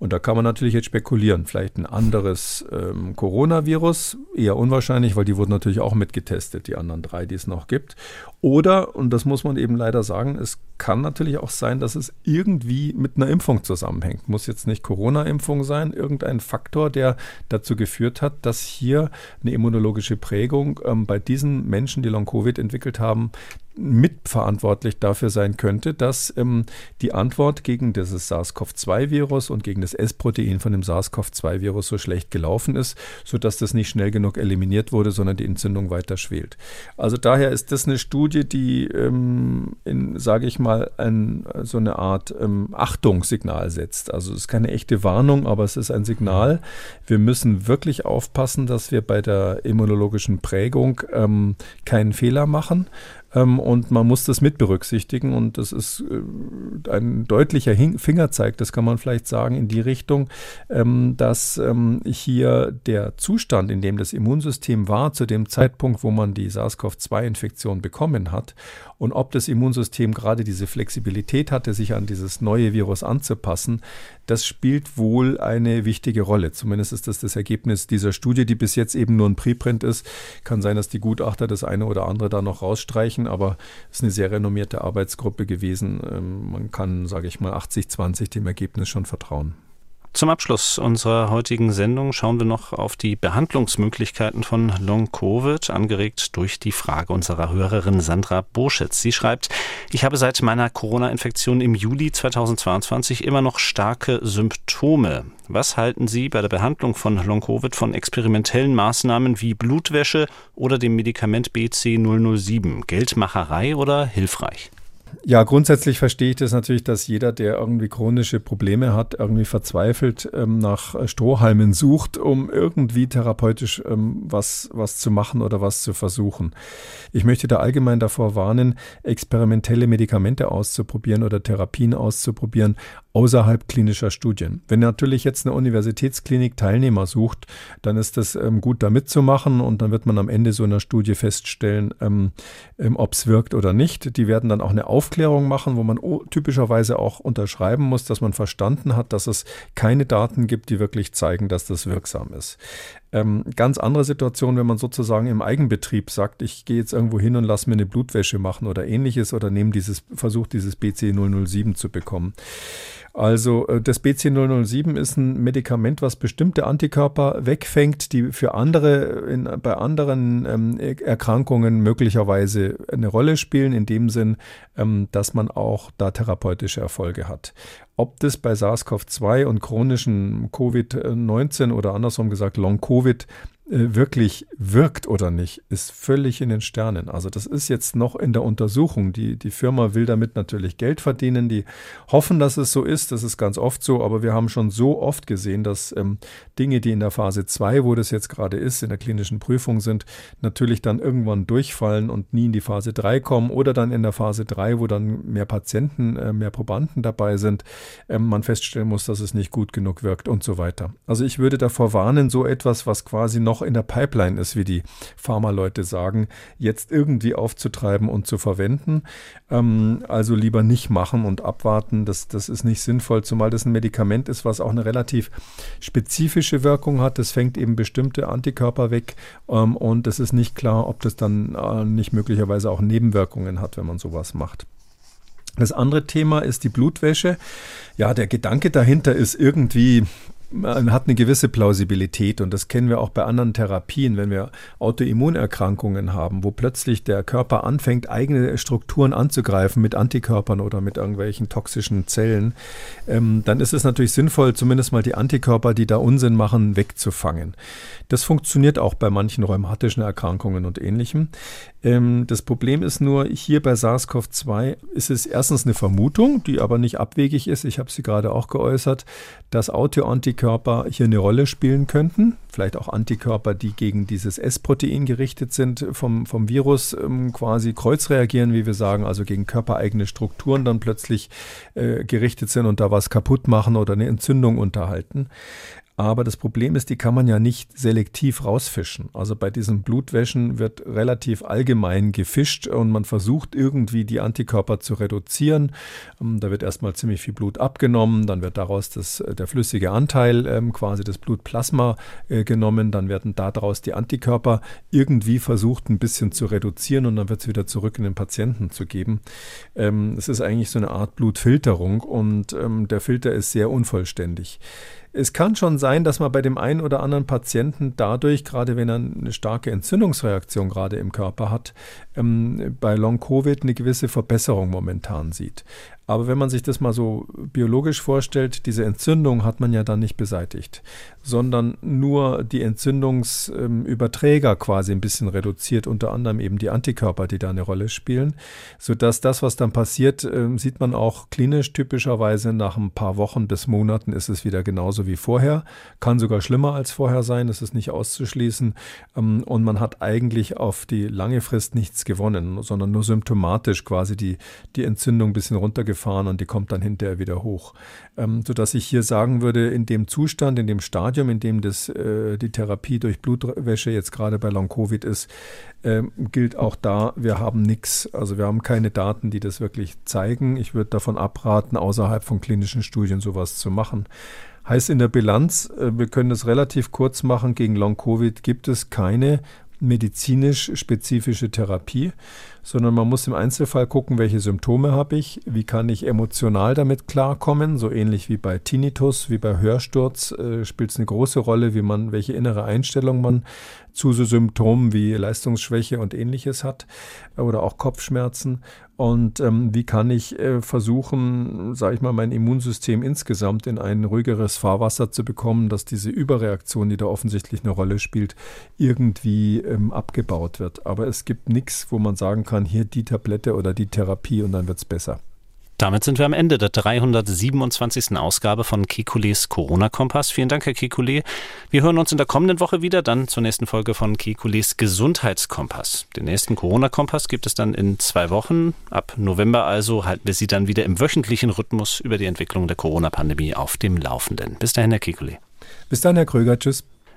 Und da kann man natürlich jetzt spekulieren, vielleicht ein anderes ähm, Coronavirus, eher unwahrscheinlich, weil die wurden natürlich auch mitgetestet, die anderen drei, die es noch gibt. Oder, und das muss man eben leider sagen, es kann natürlich auch sein, dass es irgendwie mit einer Impfung zusammenhängt. Muss jetzt nicht Corona-Impfung sein, irgendein Faktor, der dazu geführt hat, dass hier eine immunologische Prägung ähm, bei diesen Menschen, die Long-Covid entwickelt haben, mitverantwortlich dafür sein könnte, dass ähm, die Antwort gegen dieses SARS-CoV-2-Virus und gegen das S-Protein von dem SARS-CoV-2-Virus so schlecht gelaufen ist, sodass das nicht schnell genug eliminiert wurde, sondern die Entzündung weiter schwelt. Also daher ist das eine Studie, die, ähm, sage ich mal, ein, so eine Art ähm, Achtungssignal setzt. Also es ist keine echte Warnung, aber es ist ein Signal. Wir müssen wirklich aufpassen, dass wir bei der immunologischen Prägung ähm, keinen Fehler machen. Ähm, und man muss das mit berücksichtigen. Und das ist äh, ein deutlicher Hin Fingerzeig, das kann man vielleicht sagen, in die Richtung, ähm, dass ähm, hier der Zustand, in dem das Immunsystem war, zu dem Zeitpunkt, wo man die SARS-CoV-2-Infektion bekommen hat, und ob das Immunsystem gerade diese Flexibilität hatte, sich an dieses neue Virus anzupassen, das spielt wohl eine wichtige Rolle. Zumindest ist das das Ergebnis dieser Studie, die bis jetzt eben nur ein Preprint ist. Kann sein, dass die Gutachter das eine oder andere da noch rausstreichen, aber es ist eine sehr renommierte Arbeitsgruppe gewesen. Ähm, man kann, sage ich mal, 80-20 dem Ergebnis schon vertrauen. Zum Abschluss unserer heutigen Sendung schauen wir noch auf die Behandlungsmöglichkeiten von Long-Covid, angeregt durch die Frage unserer Hörerin Sandra Burschitz. Sie schreibt, ich habe seit meiner Corona-Infektion im Juli 2022 immer noch starke Symptome. Was halten Sie bei der Behandlung von Long-Covid von experimentellen Maßnahmen wie Blutwäsche oder dem Medikament BC007? Geldmacherei oder hilfreich? Ja, grundsätzlich verstehe ich das natürlich, dass jeder, der irgendwie chronische Probleme hat, irgendwie verzweifelt ähm, nach Strohhalmen sucht, um irgendwie therapeutisch ähm, was, was zu machen oder was zu versuchen. Ich möchte da allgemein davor warnen, experimentelle Medikamente auszuprobieren oder Therapien auszuprobieren, außerhalb klinischer Studien. Wenn natürlich jetzt eine Universitätsklinik Teilnehmer sucht, dann ist das ähm, gut da mitzumachen und dann wird man am Ende so einer Studie feststellen, ähm, ähm, ob es wirkt oder nicht. Die werden dann auch eine Aufklärung machen, wo man typischerweise auch unterschreiben muss, dass man verstanden hat, dass es keine Daten gibt, die wirklich zeigen, dass das wirksam ist. Ähm, ganz andere Situation, wenn man sozusagen im Eigenbetrieb sagt, ich gehe jetzt irgendwo hin und lasse mir eine Blutwäsche machen oder ähnliches oder nehme dieses, versuche dieses BC 007 zu bekommen. Also äh, das BC007 ist ein Medikament, was bestimmte Antikörper wegfängt, die für andere in, bei anderen ähm, Erkrankungen möglicherweise eine Rolle spielen, in dem Sinn, ähm, dass man auch da therapeutische Erfolge hat. Ob das bei SARS-CoV-2 und chronischen Covid-19 oder andersrum gesagt Long-Covid wirklich wirkt oder nicht, ist völlig in den Sternen. Also das ist jetzt noch in der Untersuchung. Die, die Firma will damit natürlich Geld verdienen. Die hoffen, dass es so ist. Das ist ganz oft so. Aber wir haben schon so oft gesehen, dass ähm, Dinge, die in der Phase 2, wo das jetzt gerade ist, in der klinischen Prüfung sind, natürlich dann irgendwann durchfallen und nie in die Phase 3 kommen oder dann in der Phase 3, wo dann mehr Patienten, äh, mehr Probanden dabei sind, ähm, man feststellen muss, dass es nicht gut genug wirkt und so weiter. Also ich würde davor warnen, so etwas, was quasi noch noch in der Pipeline ist, wie die Pharmaleute sagen, jetzt irgendwie aufzutreiben und zu verwenden. Ähm, also lieber nicht machen und abwarten. Das, das ist nicht sinnvoll, zumal das ein Medikament ist, was auch eine relativ spezifische Wirkung hat. Das fängt eben bestimmte Antikörper weg ähm, und es ist nicht klar, ob das dann äh, nicht möglicherweise auch Nebenwirkungen hat, wenn man sowas macht. Das andere Thema ist die Blutwäsche. Ja, der Gedanke dahinter ist irgendwie man hat eine gewisse Plausibilität und das kennen wir auch bei anderen Therapien, wenn wir Autoimmunerkrankungen haben, wo plötzlich der Körper anfängt, eigene Strukturen anzugreifen mit Antikörpern oder mit irgendwelchen toxischen Zellen, ähm, dann ist es natürlich sinnvoll, zumindest mal die Antikörper, die da Unsinn machen, wegzufangen. Das funktioniert auch bei manchen rheumatischen Erkrankungen und ähnlichem. Ähm, das Problem ist nur, hier bei SARS-CoV-2 ist es erstens eine Vermutung, die aber nicht abwegig ist. Ich habe sie gerade auch geäußert, dass Autoantikörper hier eine Rolle spielen könnten. Vielleicht auch Antikörper, die gegen dieses S-Protein gerichtet sind, vom, vom Virus ähm, quasi kreuzreagieren, wie wir sagen, also gegen körpereigene Strukturen dann plötzlich äh, gerichtet sind und da was kaputt machen oder eine Entzündung unterhalten. Aber das Problem ist, die kann man ja nicht selektiv rausfischen. Also bei diesen Blutwäschen wird relativ allgemein gefischt und man versucht irgendwie die Antikörper zu reduzieren. Ähm, da wird erstmal ziemlich viel Blut abgenommen, dann wird daraus das, äh, der flüssige Anteil ähm, quasi das Blutplasma äh, genommen, dann werden daraus die Antikörper irgendwie versucht ein bisschen zu reduzieren und dann wird es wieder zurück in den Patienten zu geben. Ähm, es ist eigentlich so eine Art Blutfilterung und der Filter ist sehr unvollständig. Es kann schon sein, dass man bei dem einen oder anderen Patienten dadurch, gerade wenn er eine starke Entzündungsreaktion gerade im Körper hat, ähm, bei Long-Covid eine gewisse Verbesserung momentan sieht. Aber wenn man sich das mal so biologisch vorstellt, diese Entzündung hat man ja dann nicht beseitigt, sondern nur die Entzündungsüberträger quasi ein bisschen reduziert, unter anderem eben die Antikörper, die da eine Rolle spielen, sodass das, was dann passiert, ähm, sieht man auch klinisch typischerweise nach ein paar Wochen bis Monaten ist es wieder genauso wie vorher, kann sogar schlimmer als vorher sein, das ist nicht auszuschließen ähm, und man hat eigentlich auf die lange Frist nichts gewonnen, sondern nur symptomatisch quasi die, die Entzündung ein bisschen runtergefahren gefahren und die kommt dann hinterher wieder hoch. Ähm, sodass ich hier sagen würde, in dem Zustand, in dem Stadium, in dem das, äh, die Therapie durch Blutwäsche jetzt gerade bei Long-Covid ist, äh, gilt auch da, wir haben nichts. Also wir haben keine Daten, die das wirklich zeigen. Ich würde davon abraten, außerhalb von klinischen Studien sowas zu machen. Heißt in der Bilanz, äh, wir können es relativ kurz machen, gegen Long-Covid gibt es keine medizinisch spezifische Therapie sondern man muss im Einzelfall gucken, welche Symptome habe ich, wie kann ich emotional damit klarkommen, so ähnlich wie bei Tinnitus, wie bei Hörsturz äh, spielt es eine große Rolle, wie man, welche innere Einstellung man zu so Symptomen wie Leistungsschwäche und ähnliches hat äh, oder auch Kopfschmerzen und ähm, wie kann ich äh, versuchen, sage ich mal, mein Immunsystem insgesamt in ein ruhigeres Fahrwasser zu bekommen, dass diese Überreaktion, die da offensichtlich eine Rolle spielt, irgendwie ähm, abgebaut wird. Aber es gibt nichts, wo man sagen kann, hier die Tablette oder die Therapie und dann wird es besser. Damit sind wir am Ende der 327. Ausgabe von Kekules Corona-Kompass. Vielen Dank, Herr Kekule. Wir hören uns in der kommenden Woche wieder, dann zur nächsten Folge von Kekules Gesundheitskompass. Den nächsten Corona-Kompass gibt es dann in zwei Wochen. Ab November also halten wir Sie dann wieder im wöchentlichen Rhythmus über die Entwicklung der Corona-Pandemie auf dem Laufenden. Bis dahin, Herr Kekule. Bis dann, Herr Kröger. Tschüss.